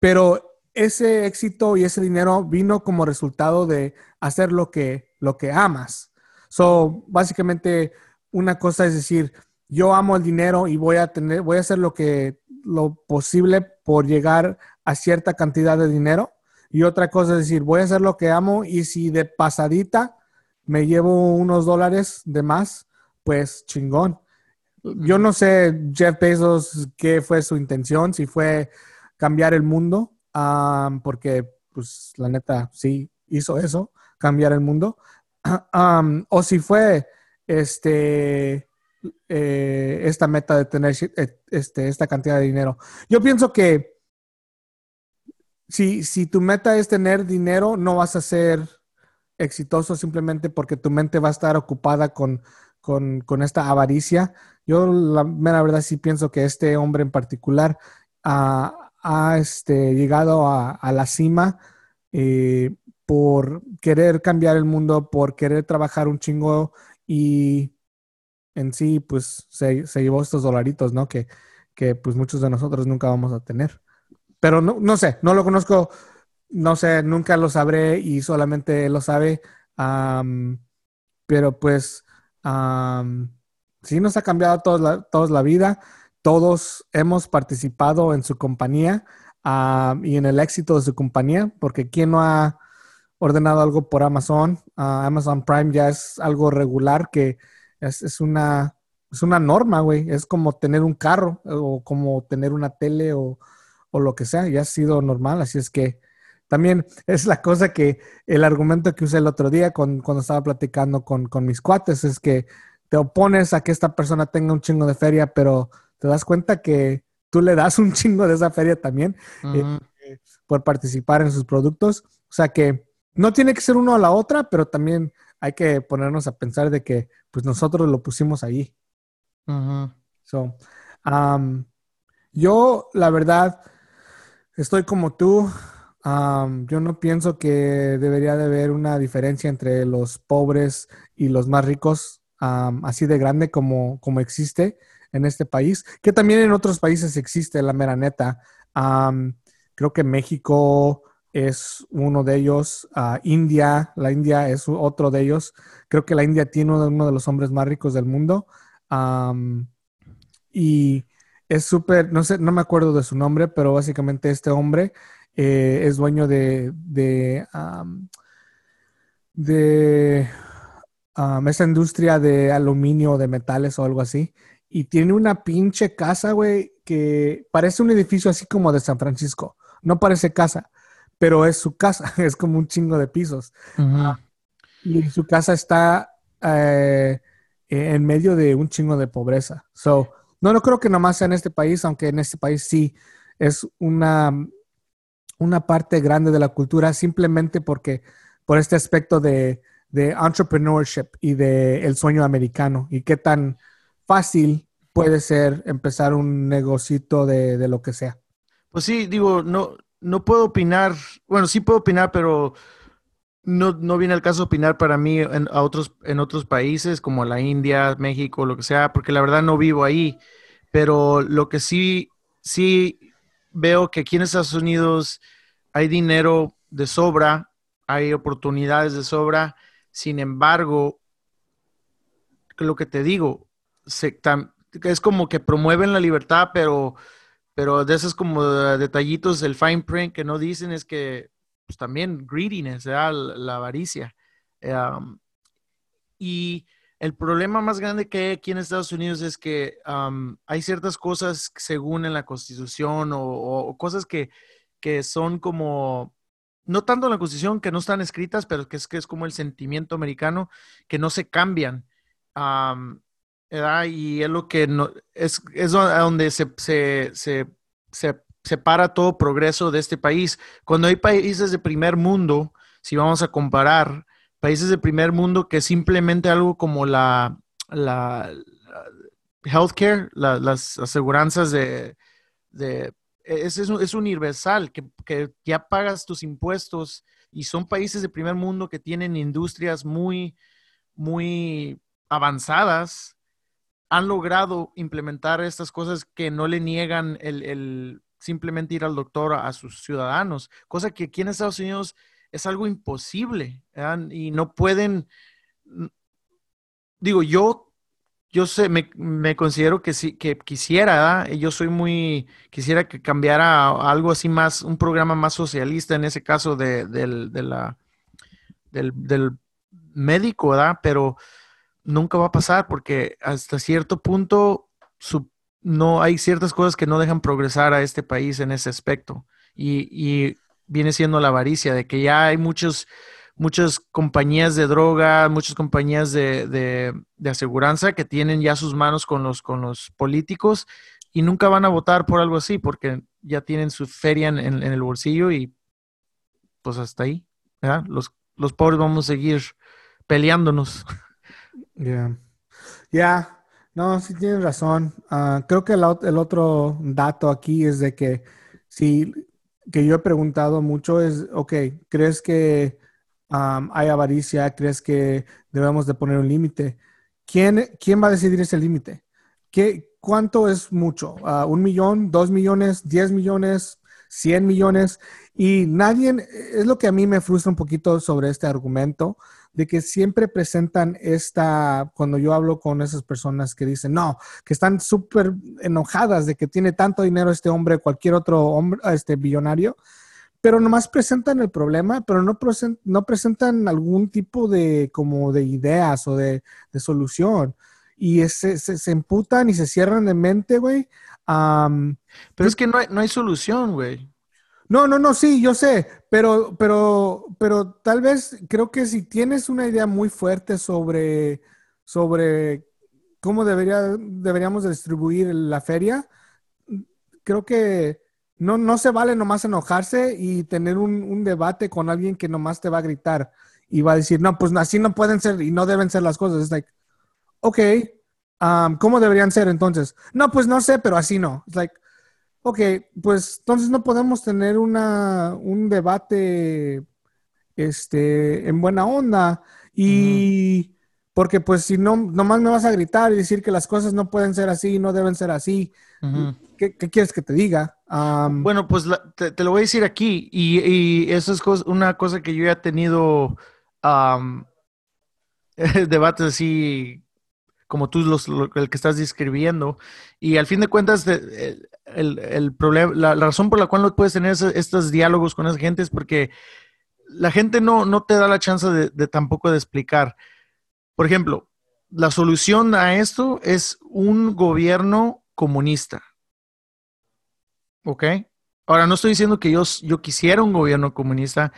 Pero ese éxito y ese dinero vino como resultado de hacer lo que, lo que amas. So, básicamente, una cosa es decir, yo amo el dinero y voy a tener, voy a hacer lo que, lo posible por llegar a cierta cantidad de dinero. Y otra cosa es decir, voy a hacer lo que amo y si de pasadita me llevo unos dólares de más, pues chingón. Yo no sé, Jeff Bezos, qué fue su intención, si fue cambiar el mundo, porque pues la neta sí hizo eso, cambiar el mundo, o si fue este eh, esta meta de tener eh, este, esta cantidad de dinero. Yo pienso que si, si tu meta es tener dinero, no vas a ser exitoso simplemente porque tu mente va a estar ocupada con, con, esta avaricia. Yo la mera verdad sí pienso que este hombre en particular ha, este, llegado a, la cima eh, por querer cambiar el mundo, por querer trabajar un chingo y en sí pues se, se llevó estos dolaritos, ¿no? Que, que pues muchos de nosotros nunca vamos a tener. Pero no, no sé, no lo conozco, no sé, nunca lo sabré y solamente lo sabe. pero pues am, sí nos ha cambiado todos la, la vida. Todos hemos participado en su compañía y en el éxito de su compañía, porque ¿quién no ha ordenado algo por Amazon? Ah, Amazon Prime ya es algo regular que es, es una, es una norma, güey. Es como tener un carro o como tener una tele o, o lo que sea. Ya ha sido normal, así es que también es la cosa que el argumento que usé el otro día con- cuando estaba platicando con, con mis cuates es que te opones a que esta persona tenga un chingo de feria, pero te das cuenta que tú le das un chingo de esa feria también Ujú. por participar en sus productos. O sea que no tiene que ser uno a la otra, pero también hay que ponernos a pensar de que pues nosotros lo pusimos allí. Ujú. So, um, yo, la verdad, estoy como tú. Yo no pienso que debería de haber una diferencia entre los pobres y los más ricos, así de grande como, como existe en este país, que también en otros países existe, la mera neta. Creo que México es uno de ellos, ah, India, la India es otro de ellos. Creo que la India tiene uno de, los hombres más ricos del mundo. Y es súper, no sé, no me acuerdo de su nombre, pero básicamente este hombre eh, es dueño de, de, um, de um, esa industria de aluminio, de metales o algo así. Y tiene una pinche casa, güey, que parece un edificio así como de San Francisco. No parece casa, pero es su casa, es como un chingo de pisos. Ujú. Y su casa está eh, en medio de un chingo de pobreza. So, no, no creo que nomás sea en este país, aunque en este país sí es una, una parte grande de la cultura, simplemente porque por este aspecto de, de entrepreneurship y de el sueño americano y qué tan fácil puede ser empezar un negocito de, de lo que sea. Pues sí, digo, no, no puedo opinar, bueno, sí puedo opinar, pero no, no viene al caso opinar para mí en, a otros, en otros países como la India, México, lo que sea, porque la verdad no vivo ahí. Pero lo que sí, sí veo que aquí en Estados Unidos hay dinero de sobra, hay oportunidades de sobra. Sin embargo, lo que te digo, es como que promueven la libertad, pero, pero de esos como detallitos, el fine print que no dicen es que pues también greediness, la, avaricia. Y el problema más grande que hay aquí en Estados Unidos es que hay ciertas cosas según en la constitución o, cosas que, que son como, no tanto en la constitución, que no están escritas, pero que es, que es como el sentimiento americano, que no se cambian. Um. Y es lo que no, es, es donde se, se, se, se separa todo progreso de este país. Cuando hay países de primer mundo, si vamos a comparar, países de primer mundo que simplemente algo como la, la, healthcare, las aseguranzas de, de es, es, universal, que, ya pagas tus impuestos y son países de primer mundo que tienen industrias muy, muy avanzadas, han logrado implementar estas cosas que no le niegan el, el simplemente ir al doctor a, sus ciudadanos, cosa que aquí en Estados Unidos es algo imposible y no pueden, digo, yo yo sé, me, me, considero que sí, que quisiera, yo soy muy, quisiera que cambiara algo así más, un programa más socialista en ese caso de, del, de la, del, del, médico, ¿verdad? Pero nunca va a pasar porque hasta cierto punto su, no hay ciertas cosas que no dejan progresar a este país en ese aspecto. Y, y viene siendo la avaricia de que ya hay muchos muchas compañías de droga, muchas compañías de, de, de, aseguranza que tienen ya sus manos con los, con los políticos y nunca van a votar por algo así porque ya tienen su feria en, en, el bolsillo y pues hasta ahí. Los, los pobres vamos a seguir peleándonos. Ya, ya, no, sí tienes razón. Uh, creo que el, el otro dato aquí es de que sí, que yo he preguntado mucho es, ok, ¿crees que hay avaricia, crees que debemos de poner un límite. ¿Quién, ¿Quién va a decidir ese límite? ¿Qué, ¿Cuánto es mucho? Uh, ¿Un millón, dos millones, diez millones, cien millones? Y nadie, es lo que a mí me frustra un poquito sobre este argumento, de que siempre presentan esta, cuando yo hablo con esas personas que dicen, no, que están súper enojadas de que tiene tanto dinero este hombre, cualquier otro hombre, este billonario, pero nomás presentan el problema, pero no, no presentan algún tipo de como de ideas o de, solución. Y se, se, emputan y se cierran de mente, güey. pero es que no hay, no hay solución, güey. No, no, no, sí, yo sé, pero, pero, pero tal vez creo que si tienes una idea muy fuerte sobre, sobre cómo debería, deberíamos distribuir la feria, creo que no, no se vale nomás enojarse y tener un, debate con alguien que nomás te va a gritar y va a decir, no, pues así no pueden ser y no deben ser las cosas. Es like, ok, um, ¿cómo deberían ser entonces? No, pues no sé, pero así no. Es like, ok, pues entonces no podemos tener una, un debate este, en buena onda y... Porque pues si no, nomás me vas a gritar y decir que las cosas no pueden ser así, no deben ser así. ¿Qué, quieres que te diga? bueno, pues te, lo voy a decir aquí. Y, y eso es una cosa que yo ya he tenido debates así como tú los, el que estás describiendo. Y al fin de cuentas, el, problema, la, razón por la cual no puedes tener estos diálogos con esa gente es porque la gente no, no te da la chance de, de tampoco de explicar. Por ejemplo, la solución a esto es un gobierno comunista. ¿Ok? Ahora, no estoy diciendo que yo, yo quisiera un gobierno comunista,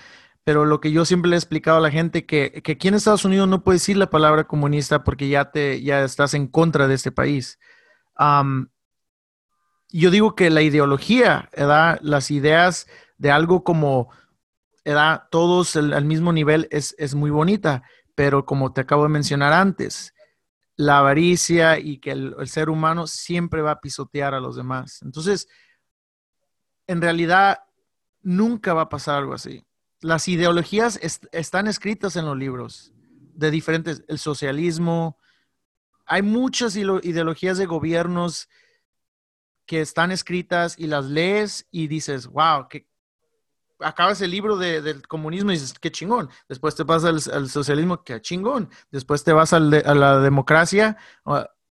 pero lo que yo siempre le he explicado a la gente que, que aquí en Estados Unidos no puedes decir la palabra comunista porque ya, te, ya estás en contra de este país. Yo digo que la ideología, ¿verdad? las ideas de algo como ¿verdad? todos al mismo nivel es, es muy bonita pero como te acabo de mencionar antes, la avaricia y que el, ser humano siempre va a pisotear a los demás. Entonces, en realidad, nunca va a pasar algo así. Las ideologías están escritas en los libros de diferentes, el socialismo, hay muchas ideologías de gobiernos que están escritas y las lees y dices, wow, qué, acabas el libro del comunismo y dices, qué chingón. Después te vas al, socialismo, qué chingón. Después te vas a la democracia,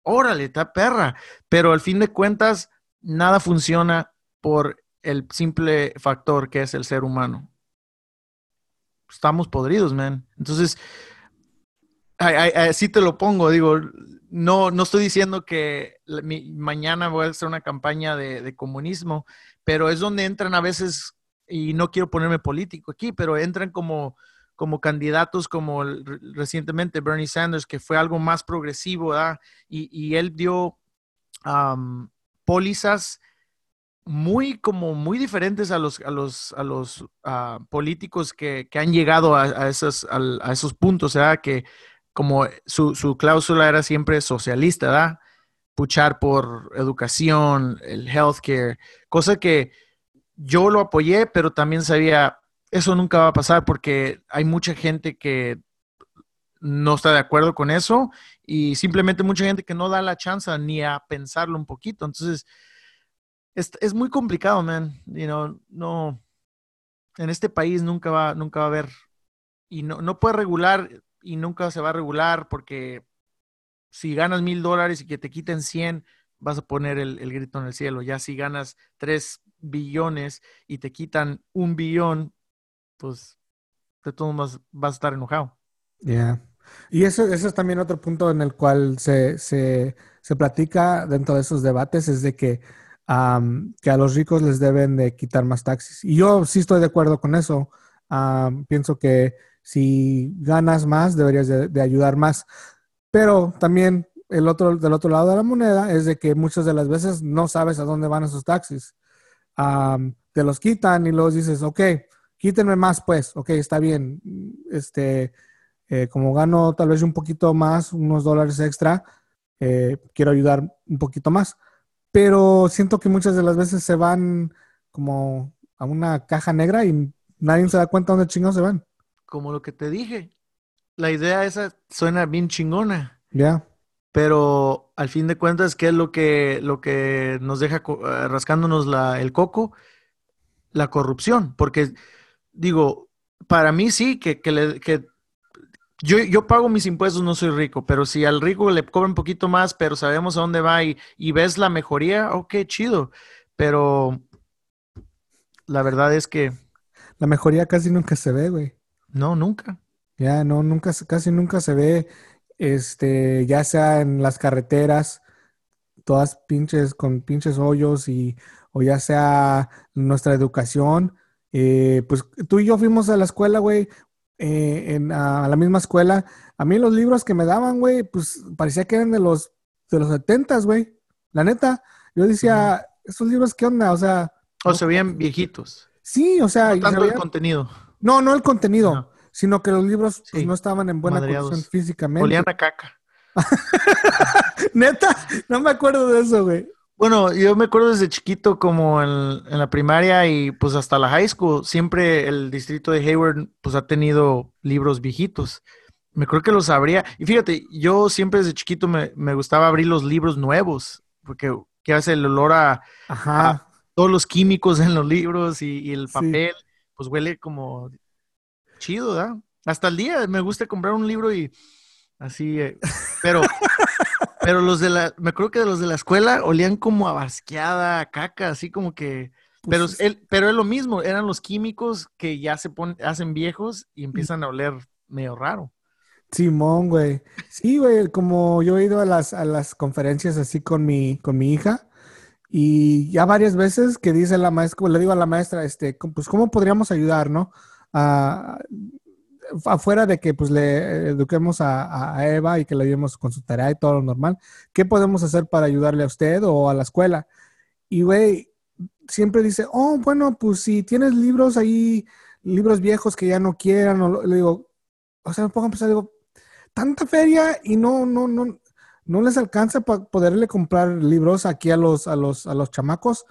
órale, está perra. Pero al fin de cuentas, nada funciona por el simple factor que es el ser humano. Estamos podridos, man. Entonces, así te lo pongo, digo, no, no estoy diciendo que mañana voy a hacer una campaña de comunismo, pero es donde entran a veces y no quiero ponerme político aquí, pero entran como, como candidatos como recientemente Bernie Sanders, que fue algo más progresivo. Y, él dio am, pólizas muy como muy diferentes a los a los a los ah, políticos que, que han llegado a, a esos al- a esos puntos. Que como su, su cláusula era siempre socialista, ¿verdad? Puchar por educación, el healthcare, cosa que yo lo apoyé, pero también sabía, eso nunca va a pasar porque hay mucha gente que no está de acuerdo con eso y simplemente mucha gente que no da la chance ni a pensarlo un poquito. Entonces, es, es muy complicado, man. You know, no, en este país nunca va, nunca va a haber, y no, no puede regular y nunca se va a regular porque si ganas mil dólares y que te quiten 100, vas a poner el, el grito en el cielo. Ya si ganas 3 billones y te quitan un billón, pues de todos modos vas a estar enojado. Yeah. Y eso, eso es también otro punto en el cual se, se, se platica dentro de esos debates, es de que, am, que a los ricos les deben de quitar más taxis. Y yo sí estoy de acuerdo con eso. Pienso que si ganas más, deberías de, ayudar más. Pero también el otro, del otro lado de la moneda es de que muchas de las veces no sabes a dónde van esos taxis. Am, te los quitan y luego dices, ok, quítenme más pues, ok, está bien. Este, eh, como gano tal vez un poquito más, unos dólares extra, eh, quiero ayudar un poquito más. Pero siento que muchas de las veces se van como a una caja negra y nadie se da cuenta dónde chingados se van. Como lo que te dije, la idea esa suena bien chingona. Ya. Pero al fin de cuentas, ¿qué es lo que, lo que nos deja eh, rascándonos la- el coco? La corrupción. Porque, digo, para mí sí, que, que, le- que yo, yo pago mis impuestos, no soy rico, pero si al rico le cobran un poquito más, pero sabemos a dónde va y, y ves la mejoría, ok, chido. Pero la verdad es que La mejoría casi nunca se ve, güey. No, nunca. Ya, no, nunca, casi nunca se ve, este, ya sea en las carreteras, todas pinches con pinches hoyos y, o ya sea nuestra educación. eh, pues tú y yo fuimos a la escuela, güey, eh, en, a la misma escuela. A mí los libros que me daban, güey, pues parecía que eran de los, de los setentas, güey. La neta, yo decía, ¿estos libros qué onda? O sea, O no- se veían viejitos. sí, o sea, No se el contenido. No, no el contenido, sino que los libros pues, Sí, no estaban en buena madreados. condición físicamente. Olían a caca. Neta, no me acuerdo de eso, güey. Bueno, yo me acuerdo desde chiquito como en, en la primaria y pues hasta la high school, siempre el distrito de Hayward pues ha tenido libros viejitos. Me creo que los abría. Y fíjate, yo siempre desde chiquito me, me gustaba abrir los libros nuevos, porque que hace el olor a Ajá. todos los químicos en los libros y, y el Sí. Pues huele como chido, ¿verdad? Hasta el día me gusta comprar un libro y así, eh, pero, pero los de la, me acuerdo que de los de la escuela olían como a basqueada, a caca, así como que, pero, Pues, él, pero es lo mismo, eran los químicos que ya se ponen, hacen viejos y empiezan a oler medio raro. Simón, güey. Sí, güey, como yo he ido a las, a las conferencias así con mi, con mi hija y ya varias veces que dice la maestra, le digo a la maestra, este, pues cómo podríamos ayudar, ¿no? A- afuera de que pues le eduquemos a, Eva y que le ayudemos con su tarea y todo lo normal, ¿qué podemos hacer para ayudarle a usted o a la escuela? Y, güey, siempre dice, oh, bueno, pues si tienes libros ahí, libros viejos que ya no quieran, o le digo, o sea, me pongo a digo, tanta feria y no, no, no, no les alcanza para poderle comprar libros aquí a los, a los, a los chamacos.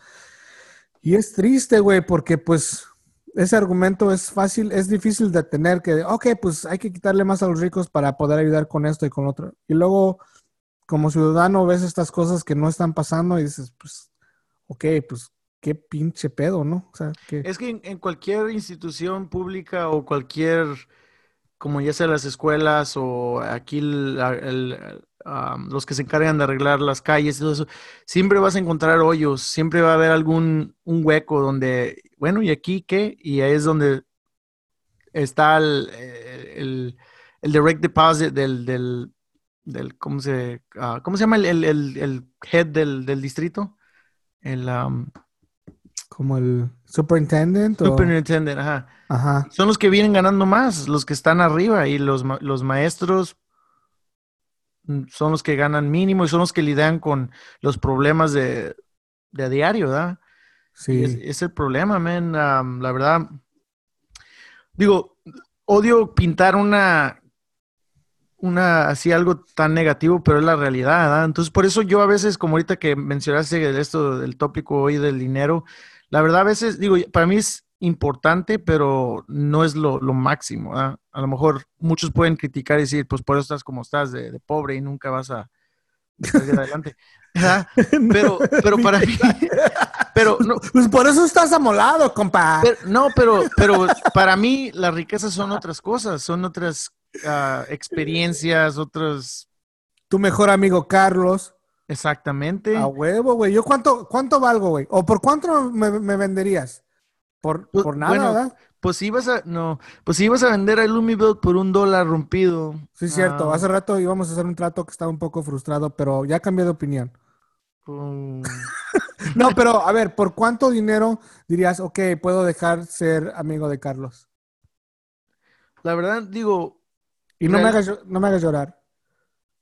Y es triste, güey, porque pues ese argumento es fácil, es difícil de tener que, ok, pues hay que quitarle más a los ricos para poder ayudar con esto y con otro. Y luego, como ciudadano, ves estas cosas que no están pasando y dices, pues, ok, pues qué pinche pedo, ¿no? O sea, que... Es que en, en cualquier institución pública o cualquier, como ya sea las escuelas o aquí los que se encargan de arreglar las calles todo eso, siempre vas a encontrar hoyos, siempre va a haber algún un hueco donde, bueno, ¿y aquí qué? Y ahí es donde está el, el, el direct deposit del, del, del ¿cómo se, ah, ¿cómo se llama el head del, del distrito? El, um, como el superintendent. o- superintendent, ajá. Ajá. Son los que vienen ganando más, los que están arriba y los, los maestros mm, son los que ganan mínimo y son los que lidian con los problemas de, de a diario, ¿verdad? Sí. Es, es el problema, man. Am, la verdad, digo, odio pintar una, una, así algo tan negativo, pero es la realidad, ¿verdad? Entonces, por eso yo a veces, como ahorita que mencionaste esto del tópico hoy del dinero, la verdad a veces, digo, para mí es importante, pero no es lo, lo máximo, ¿verdad? A lo mejor muchos pueden criticar y decir, pues por eso estás como estás, de, de pobre y nunca vas a salir adelante. ¿verdad? Pero, pero para mí, pero no, Pues por eso estás amolado, compa. pero- no, pero, pero para mí las riquezas son otras cosas, son otras ah, experiencias, otras, Tu mejor amigo Carlos. exactamente. A huevo, güey. ¿Yo cuánto, cuánto valgo, güey? ¿O por cuánto me, me venderías? Por, Pues, por nada, bueno, ¿verdad? Pues si ibas a, no, pues si ibas a vender el Lumibelt por un dólar rompido. Sí, cierto. ah, Hace rato íbamos a hacer un trato que estaba un poco frustrado, pero ya cambié de opinión. um, No, pero a ver, ¿por cuánto dinero dirías, ok, puedo dejar ser amigo de Carlos? la verdad, digo, Y no me hagas, no me hagas llorar.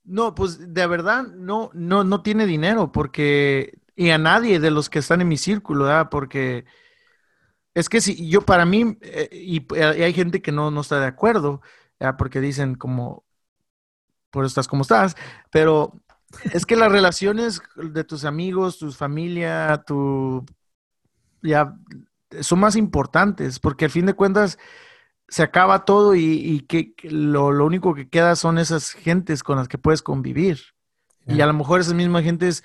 no, pues de verdad no, no, no tiene dinero porque, y a nadie de los que están en mi círculo, ¿verdad? Porque es que si yo para mí, eh, y, eh, y hay gente que no, no está de acuerdo, ¿verdad? Porque dicen como, por estás como estás, pero es que las relaciones de tus amigos, tu familia, tu, ya, son más importantes, porque al fin de cuentas se acaba todo y, y que, que lo, lo único que queda son esas gentes con las que puedes convivir. Y a lo mejor esas mismas gentes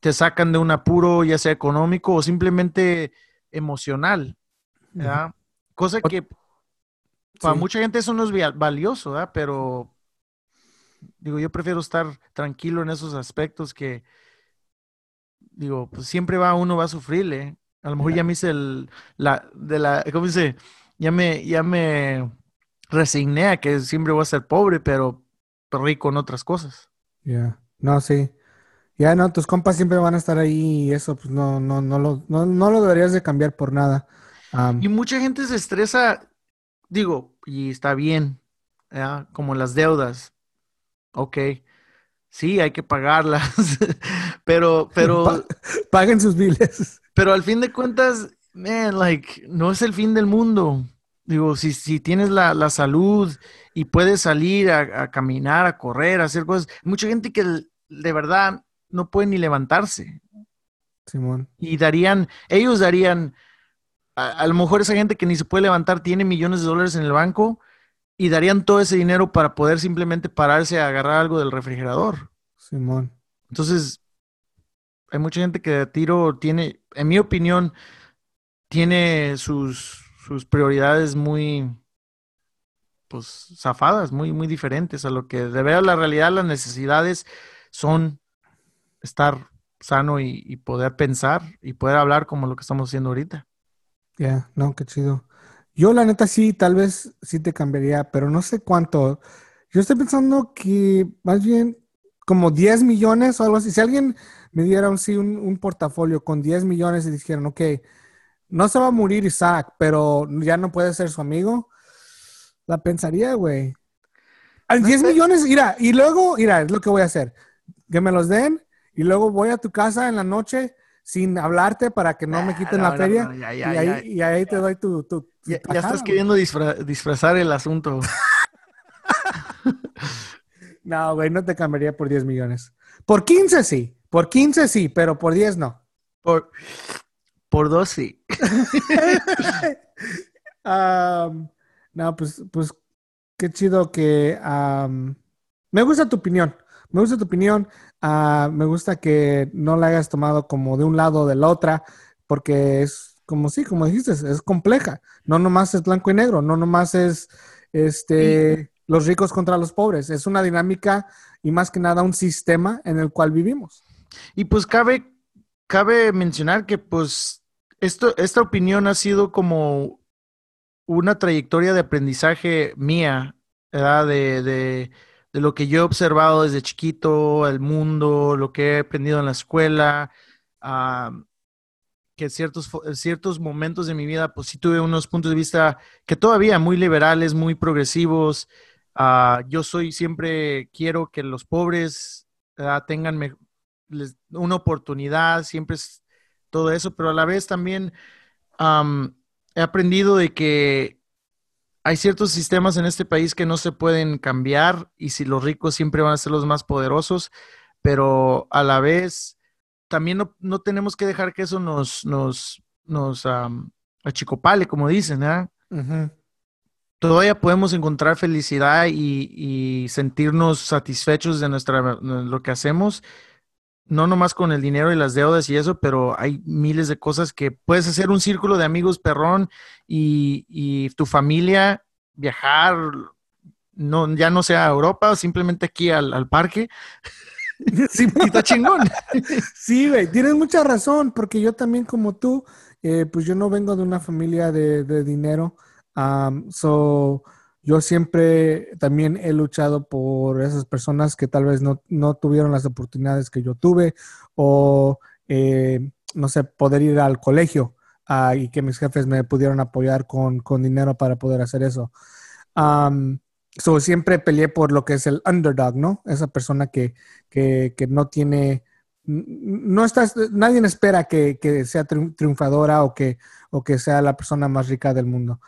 te sacan de un apuro, ya sea económico o simplemente emocional, ¿verdad? Cosa que para Sí. mucha gente eso no es valioso, ¿verdad? Pero digo, yo prefiero estar tranquilo en esos aspectos que, digo, pues siempre va uno va a sufrirle. A lo mejor ya me hice el, la, de la, ¿cómo dice? Ya me, ya me resigné a que siempre voy a ser pobre, pero rico en otras cosas. Ya. No, sí. Ya no, tus compas siempre van a estar ahí y eso, pues no, no, no lo, no, no lo deberías de cambiar por nada. Y mucha gente se estresa, digo, y está bien, ¿ya? Como las deudas. Ok, sí, hay que pagarlas, pero, pero, Pa- paguen sus biles. pero al fin de cuentas, man, like, no es el fin del mundo. Digo, si, si tienes la, la salud y puedes salir a, a caminar, a correr, a hacer cosas, mucha gente que de verdad no puede ni levantarse. Simón. y darían, ellos darían, a, a lo mejor esa gente que ni se puede levantar tiene millones de dólares en el banco y darían todo ese dinero para poder simplemente pararse a agarrar algo del refrigerador. Simón. Entonces, hay mucha gente que de tiro tiene, en mi opinión, tiene sus, sus prioridades muy, pues, zafadas, muy, muy diferentes a lo que de ver la realidad, las necesidades son estar sano y, y poder pensar y poder hablar como lo que estamos haciendo ahorita. Ya, no, qué chido. Yo la neta sí, tal vez sí te cambiaría, pero no sé cuánto. Yo estoy pensando que más bien como 10 millones o algo así. Si alguien me diera un, sí, un, un portafolio con 10 millones y dijeran, ok, no se va a morir Isaac, pero ya no puede ser su amigo, la pensaría, güey. No 10 sé. millones, mira, y luego, mira, es lo que voy a hacer. Que me los den y luego voy a tu casa en la noche sin hablarte para que no me Ah, quiten no, la feria. no, ya, y, ahí, ya. y ahí te doy tu, tu, tu Ya, tajada, estás queriendo disfra- disfrazar el asunto. No, güey, no te cambiaría por 10 millones. Por 15 sí, por 15 sí, pero por 10 no. Por, por dos, sí. Am, no, pues, pues qué chido que... am, me gusta tu opinión, me gusta tu opinión. ah, me gusta que no la hayas tomado como de un lado o de la otra, porque es como sí, como dijiste, es, es compleja. No nomás es blanco y negro, no nomás es este, los ricos contra los pobres. Es una dinámica y más que nada un sistema en el cual vivimos. Y pues cabe, cabe mencionar que pues esto, esta opinión ha sido como una trayectoria de aprendizaje mía. De, de, lo que yo he observado desde chiquito, el mundo, lo que he aprendido en la escuela, ah, que ciertos, ciertos momentos de mi vida, pues sí tuve unos puntos de vista que todavía muy liberales, muy progresivos. Ah, yo soy siempre, quiero que los pobres tengan les- una oportunidad, siempre todo eso, pero a la vez también am, he aprendido de que hay ciertos sistemas en este país que no se pueden cambiar y si los ricos siempre van a ser los más poderosos, pero a la vez también no, no tenemos que dejar que eso nos, nos, nos achicopale, como dicen. Ujú. Todavía podemos encontrar felicidad y, y sentirnos satisfechos de nuestra, lo que hacemos, no nomás con el dinero y las deudas y eso, pero hay miles de cosas que puedes hacer un círculo de amigos perrón y, y tu familia viajar, no, ya no sea a Europa, simplemente aquí al, al parque. Sí, Y está chingón. Sí, güey, tienes mucha razón, porque yo también como tú, eh, pues yo no vengo de una familia de, de dinero, am, so yo siempre también he luchado por esas personas que tal vez no, no tuvieron las oportunidades que yo tuve o, eh, no sé, poder ir al colegio ah, y que mis jefes me pudieran apoyar con, con dinero para poder hacer eso. So siempre peleé por lo que es el underdog, ¿no? Esa persona que, que, no tiene no estás, nadie espera que, que sea triun- triunfadora o que, o que sea la persona más rica del mundo.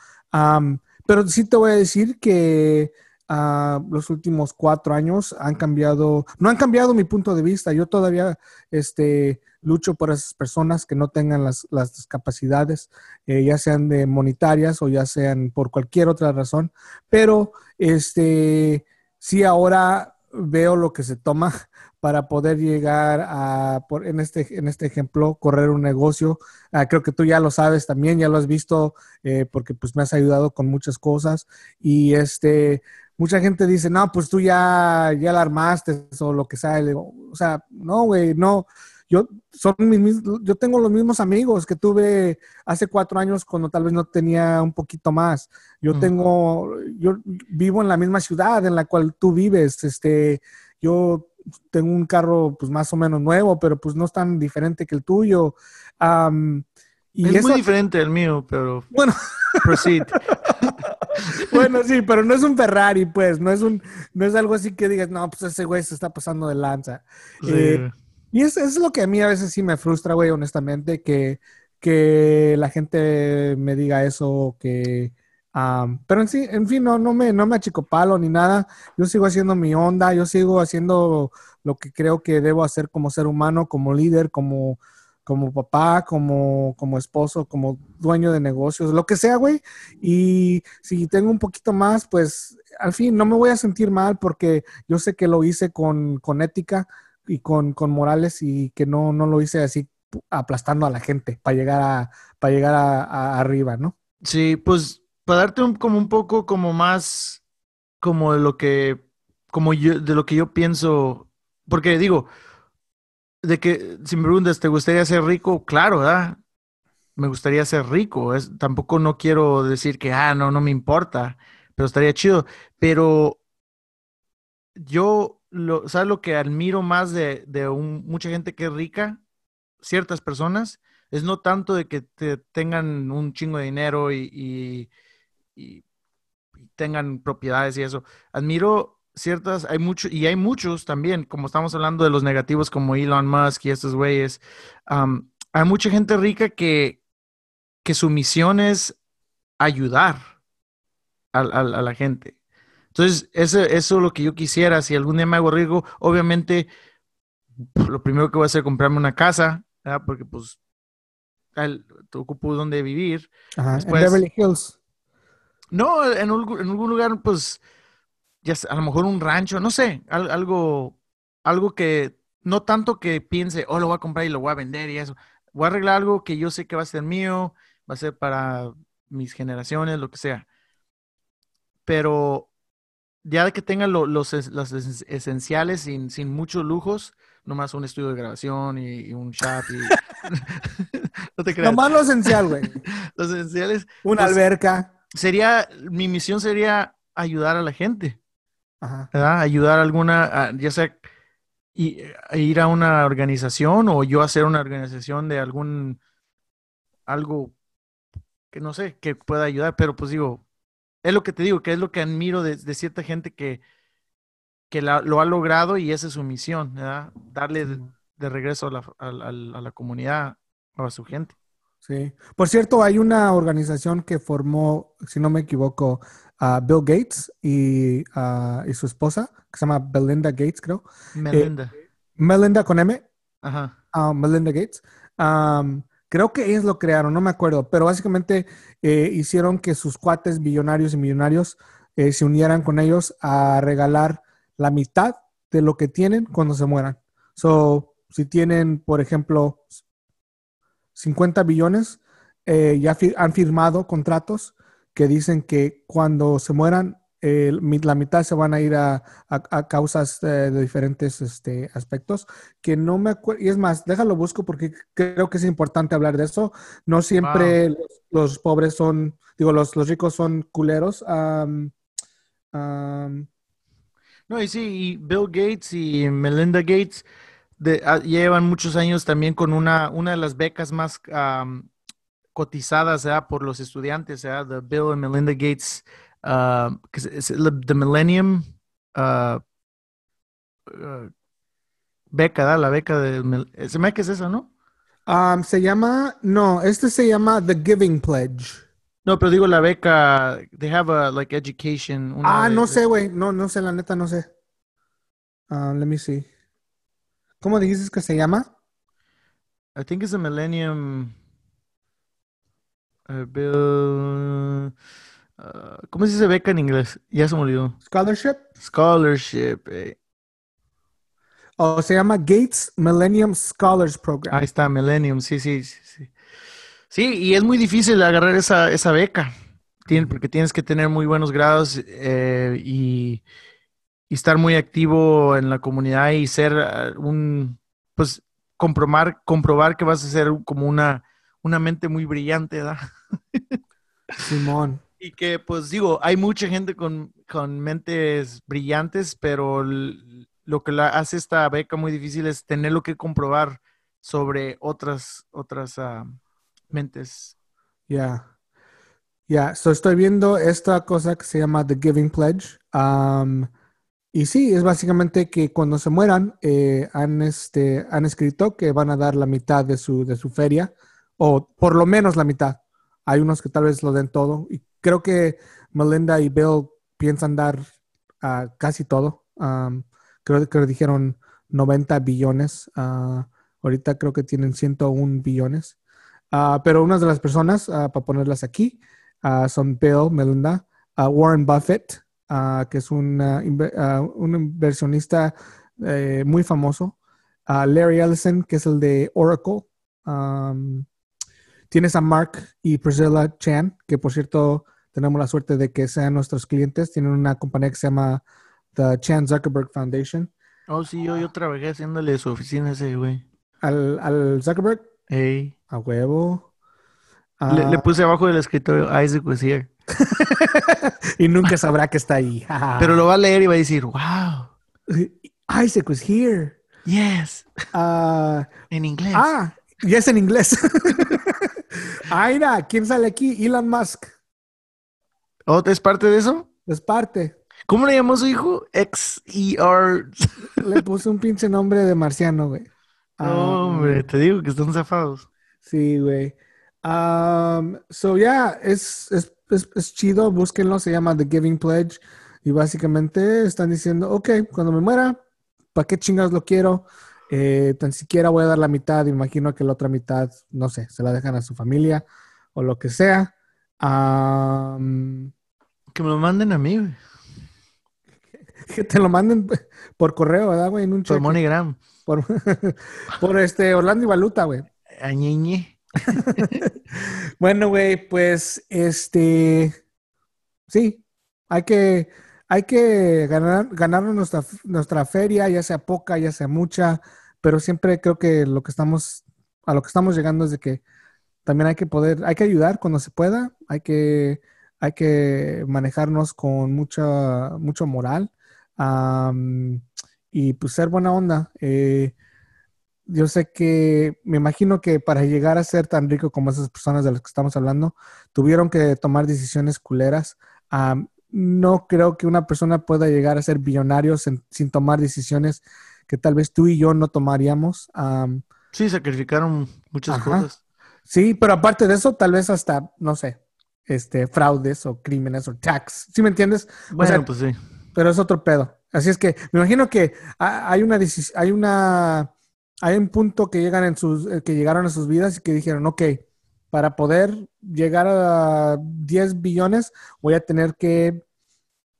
Pero sí te voy a decir que ah, los últimos cuatro años han cambiado, no han cambiado mi punto de vista. Yo todavía este, lucho por esas personas que no tengan las, las discapacidades, eh, ya sean de monetarias o ya sean por cualquier otra razón. Pero este, sí ahora veo lo que se toma para poder llegar a, por, en, este, en este ejemplo, correr un negocio. Ah, creo que tú ya lo sabes también, ya lo has visto, eh, porque pues me has ayudado con muchas cosas. Y este, mucha gente dice, no, pues tú ya, ya la armaste o lo que sea. O sea, no, güey, no. Yo, son mis, yo tengo los mismos amigos que tuve hace cuatro años cuando tal vez no tenía un poquito más. Yo tengo, yo vivo en la misma ciudad en la cual tú vives. Este, yo tengo un carro pues más o menos nuevo, pero pues no es tan diferente que el tuyo. Y es eso, muy diferente el mío, pero bueno, proceed. bueno, sí, pero no es un Ferrari, pues, no es un, no es algo así que digas, no, pues ese güey se está pasando de lanza. Eh, Y es, es lo que a mí a veces sí me frustra, güey, honestamente, que, que la gente me diga eso, que... am, pero en sí, en fin, no, no me, no me achicopalo ni nada. Yo sigo haciendo mi onda, yo sigo haciendo lo que creo que debo hacer como ser humano, como líder, como, como papá, como, como esposo, como dueño de negocios, lo que sea, güey. Y si tengo un poquito más, pues al fin no me voy a sentir mal porque yo sé que lo hice con, con ética y con, con morales y que no, no lo hice así aplastando a la gente para llegar a para llegar a, a- arriba, ¿no? Sí, pues para darte un, como un poco como más como de lo que como yo de lo que yo pienso, porque digo, de que si me preguntas, ¿te gustaría ser rico? Claro, ¿verdad? Me gustaría ser rico. Es, tampoco no quiero decir que, ah, no, no me importa, pero estaría chido. Pero yo, lo, ¿sabes lo que admiro más de, de un- mucha gente que es rica? Ciertas personas, es no tanto de que te tengan un chingo de dinero y, y- tengan propiedades y eso. Admiro ciertas, hay muchos, y hay muchos también, como estamos hablando de los negativos como Elon Musk y estos güeyes, hay mucha gente rica que, que su misión es ayudar a, la gente. Entonces, eso, eso es lo que yo quisiera. Si algún día me hago rico, obviamente, lo primero que voy a hacer es comprarme una casa, ¿verdad? Porque pues al- ocupo donde vivir. Ajá, Después- en Beverly Hills. No, en, algún- en algún lugar, pues, ya sé, a lo mejor un rancho, no sé, al- algo, algo que, no tanto que piense, oh, lo voy a comprar y lo voy a vender y eso. Voy a arreglar algo que yo sé que va a ser mío, va a ser para mis generaciones, lo que sea. Pero ya que tenga lo- los, los es- esenciales sin, sin muchos lujos, nomás un estudio de grabación y, y un shop y... no te creas. Nomás lo esencial, güey. Los esenciales Una Pues- alberca. sería, mi misión sería ayudar a la gente. Ajá. ¿verdad? Ayudar a alguna, a- ya sea a ir a una organización o yo hacer una organización de algún, algo que no sé, que pueda ayudar, pero pues digo, es lo que te digo, que es lo que admiro de, de cierta gente que, que la- lo ha logrado y esa es su misión, ¿verdad? Darle de, de regreso a la, a la- a la comunidad, a su gente. Sí. Por cierto, hay una organización que formó, si no me equivoco, a Bill Gates y, ah, y su esposa, que se llama Belinda Gates, creo. Melinda. Melinda con M, Ajá. ah, Melinda Gates. Am, creo que ellos lo crearon, no me acuerdo, pero básicamente eh, hicieron que sus cuates billonarios y millonarios eh, se unieran con ellos a regalar la mitad de lo que tienen cuando se mueran. So, si tienen, por ejemplo, 50 billones, eh, ya han firmado contratos que dicen que cuando se mueran, eh, la mitad se van a ir a, a- a causas eh, de diferentes este, aspectos, que no me acuerdo, y es más, déjalo busco porque creo que es importante hablar de eso. No siempre los, los pobres son, digo, los, los ricos son culeros. No, y sí, y Bill Gates y Melinda Gates de- ah, llevan muchos años también con una, una de las becas más cotizadas por los estudiantes. The Bill and Melinda Gates, es- es la- the Millennium ah, ah, beca, ¿verdad? La beca de... Mel- Se me que es esa, ¿no? am, se llama, no, este se llama The Giving Pledge. No, pero digo la beca, they have a, like, education. una Ah, de- no sé, güey. No, no sé, la neta, no sé. Ah, let me see. ¿Cómo dijiste que se llama? I think it's a Millennium. uh, Bill. Uh, ¿cómo se dice beca en inglés? Ya se me olvidó. Scholarship. Scholarship. eh. O se llama Gates Millennium Scholars Program. Ahí está, Millennium. Sí, sí, sí, sí. Sí, y es muy difícil agarrar esa, esa beca. Tien- porque tienes que tener muy buenos grados eh, y, y estar muy activo en la comunidad y ser uh, un, pues, comprobar, comprobar que vas a ser como una, una mente muy brillante, ¿verdad? Simón. Y que, pues digo, hay mucha gente con, con mentes brillantes, pero lo que la hace esta beca muy difícil es tenerlo que comprobar sobre otras, otras ah, mentes. Ya. Ya, so estoy viendo esta cosa que se llama The Giving Pledge. Um, y sí, es básicamente que cuando se mueran, eh, han, este, han escrito que van a dar la mitad de su, de su feria, o por lo menos la mitad. Hay unos que tal vez lo den todo. Y creo que Melinda y Bill piensan dar ah, casi todo. Um, creo que dijeron 90 billones. ah, ahorita creo que tienen 101 billones. Ah, pero unas de las personas, para ponerlas aquí, son Bill, Melinda, Warren Buffett, que es un, inve- ah, un inversionista eh, muy famoso, Larry Ellison, que es el de Oracle. am, tienes a Mark y Priscilla Chan, que por cierto tenemos la suerte de que sean nuestros clientes. Tienen una compañía que se llama The Chan Zuckerberg Foundation. Oh, sí, yo, yo trabajé haciéndole su oficina ese güey. Al, al Zuckerberg, Ey. a huevo. Le, le Ah, puse abajo del escritorio, Isaac was here. y nunca sabrá que está ahí. Pero lo va a leer y va a decir, wow, Isaac was here. yes, Ah, en inglés. ah, y es en inglés. mira, ¿quién sale aquí? Elon Musk. ¿Oh, ¿Es parte de eso? Es parte. ¿Cómo le llamó su hijo? X-E-R. Le puse un pinche nombre de marciano, güey. Ah, Hombre, te digo que están zafados. Sí, güey. Um, so, yeah, es, es, es, es chido. Búsquenlo. Se llama The Giving Pledge. Y básicamente están diciendo, ok, cuando me muera, ¿para qué chingados lo quiero? Eh, tan siquiera voy a dar la mitad. Imagino que la otra mitad, no sé, se la dejan a su familia o lo que sea. Um, Que me lo manden a mí, güey. que te lo manden por correo, ¿verdad, güey? En un Por. MoneyGram. Por, por este Orlando y Valuta, güey. Añeñe. Bueno, güey, pues este sí, hay que hay que ganar ganarnos nuestra nuestra feria, ya sea poca, ya sea mucha, pero siempre creo que lo que estamos a lo que estamos llegando es de que también hay que poder, hay que ayudar cuando se pueda, hay que hay que manejarnos con mucha mucho moral y pues ser buena onda. Eh, yo sé que, me imagino que para llegar a ser tan rico como esas personas de las que estamos hablando, tuvieron que tomar decisiones culeras. No creo que una persona pueda llegar a ser billonario sin, sin tomar decisiones que tal vez tú y yo no tomaríamos. Am, Sí, sacrificaron muchas Ajá. cosas. Sí, pero aparte de eso, tal vez hasta, no sé, este, fraudes o crímenes o tax. ¿Sí me entiendes? Bueno, sea, pues sí. pero es otro pedo. Así es que me imagino que ha- hay una hay una hay un punto que llegan en sus eh, que llegaron a sus vidas y que dijeron, ok, para poder llegar a 10 billones voy a tener que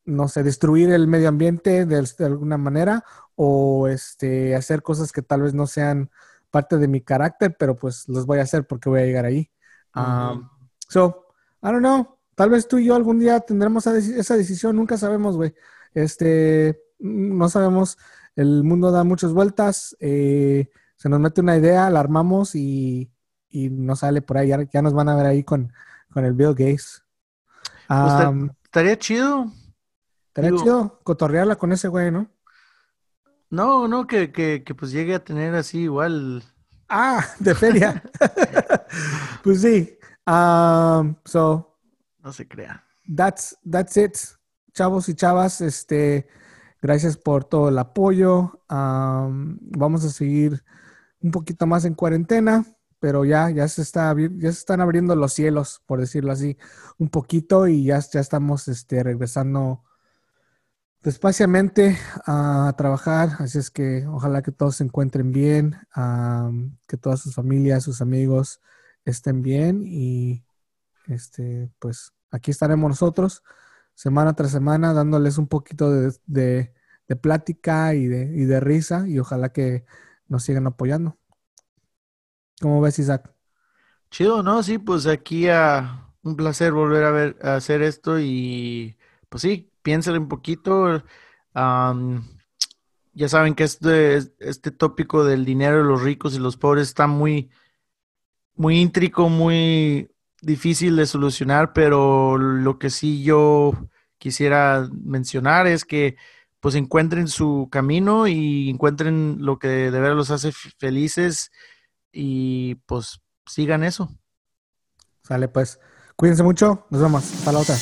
no sé, destruir el medio ambiente de, de alguna manera o este hacer cosas que tal vez no sean parte de mi carácter, pero pues los voy a hacer porque voy a llegar ahí. Um. So, I don't know. Tal vez tú y yo algún día tendremos esa deci- esa decisión, nunca sabemos, güey. Este, mm, no sabemos, el mundo da muchas vueltas, eh, se nos mete una idea, la armamos y, y nos sale por ahí, ya, ya nos van a ver ahí con, con el Bill Gates. Pues Estaría chido. estaría digo- chido cotorrearla con ese güey, ¿no? No, no, que, que, que pues llegue a tener así igual. Ah, de feria. pues sí. Um, so, No se crea. that's, that's it, chavos y chavas. Este, gracias por todo el apoyo. Am, vamos a seguir un poquito más en cuarentena, pero ya, ya se está, ya se están abriendo los cielos, por decirlo así, un poquito y ya, ya estamos este, regresando despaciamente a trabajar. Así es que ojalá que todos se encuentren bien, que todas sus familias, sus amigos estén bien y este, pues aquí estaremos nosotros semana tras semana dándoles un poquito de, de- de plática y de, y de risa y ojalá que nos sigan apoyando. ¿Cómo ves, Isaac? Chido, ¿no? Sí, pues aquí a un placer volver a ver, a hacer esto y pues sí, piénsale un poquito. ya saben que este, este tópico del dinero de los ricos y los pobres está muy, muy intrico, muy difícil de solucionar, pero lo que sí yo quisiera mencionar es que pues encuentren su camino y encuentren lo que de verdad los hace felices y pues sigan eso. Sale pues. Cuídense mucho. Nos vemos. Hasta la otra.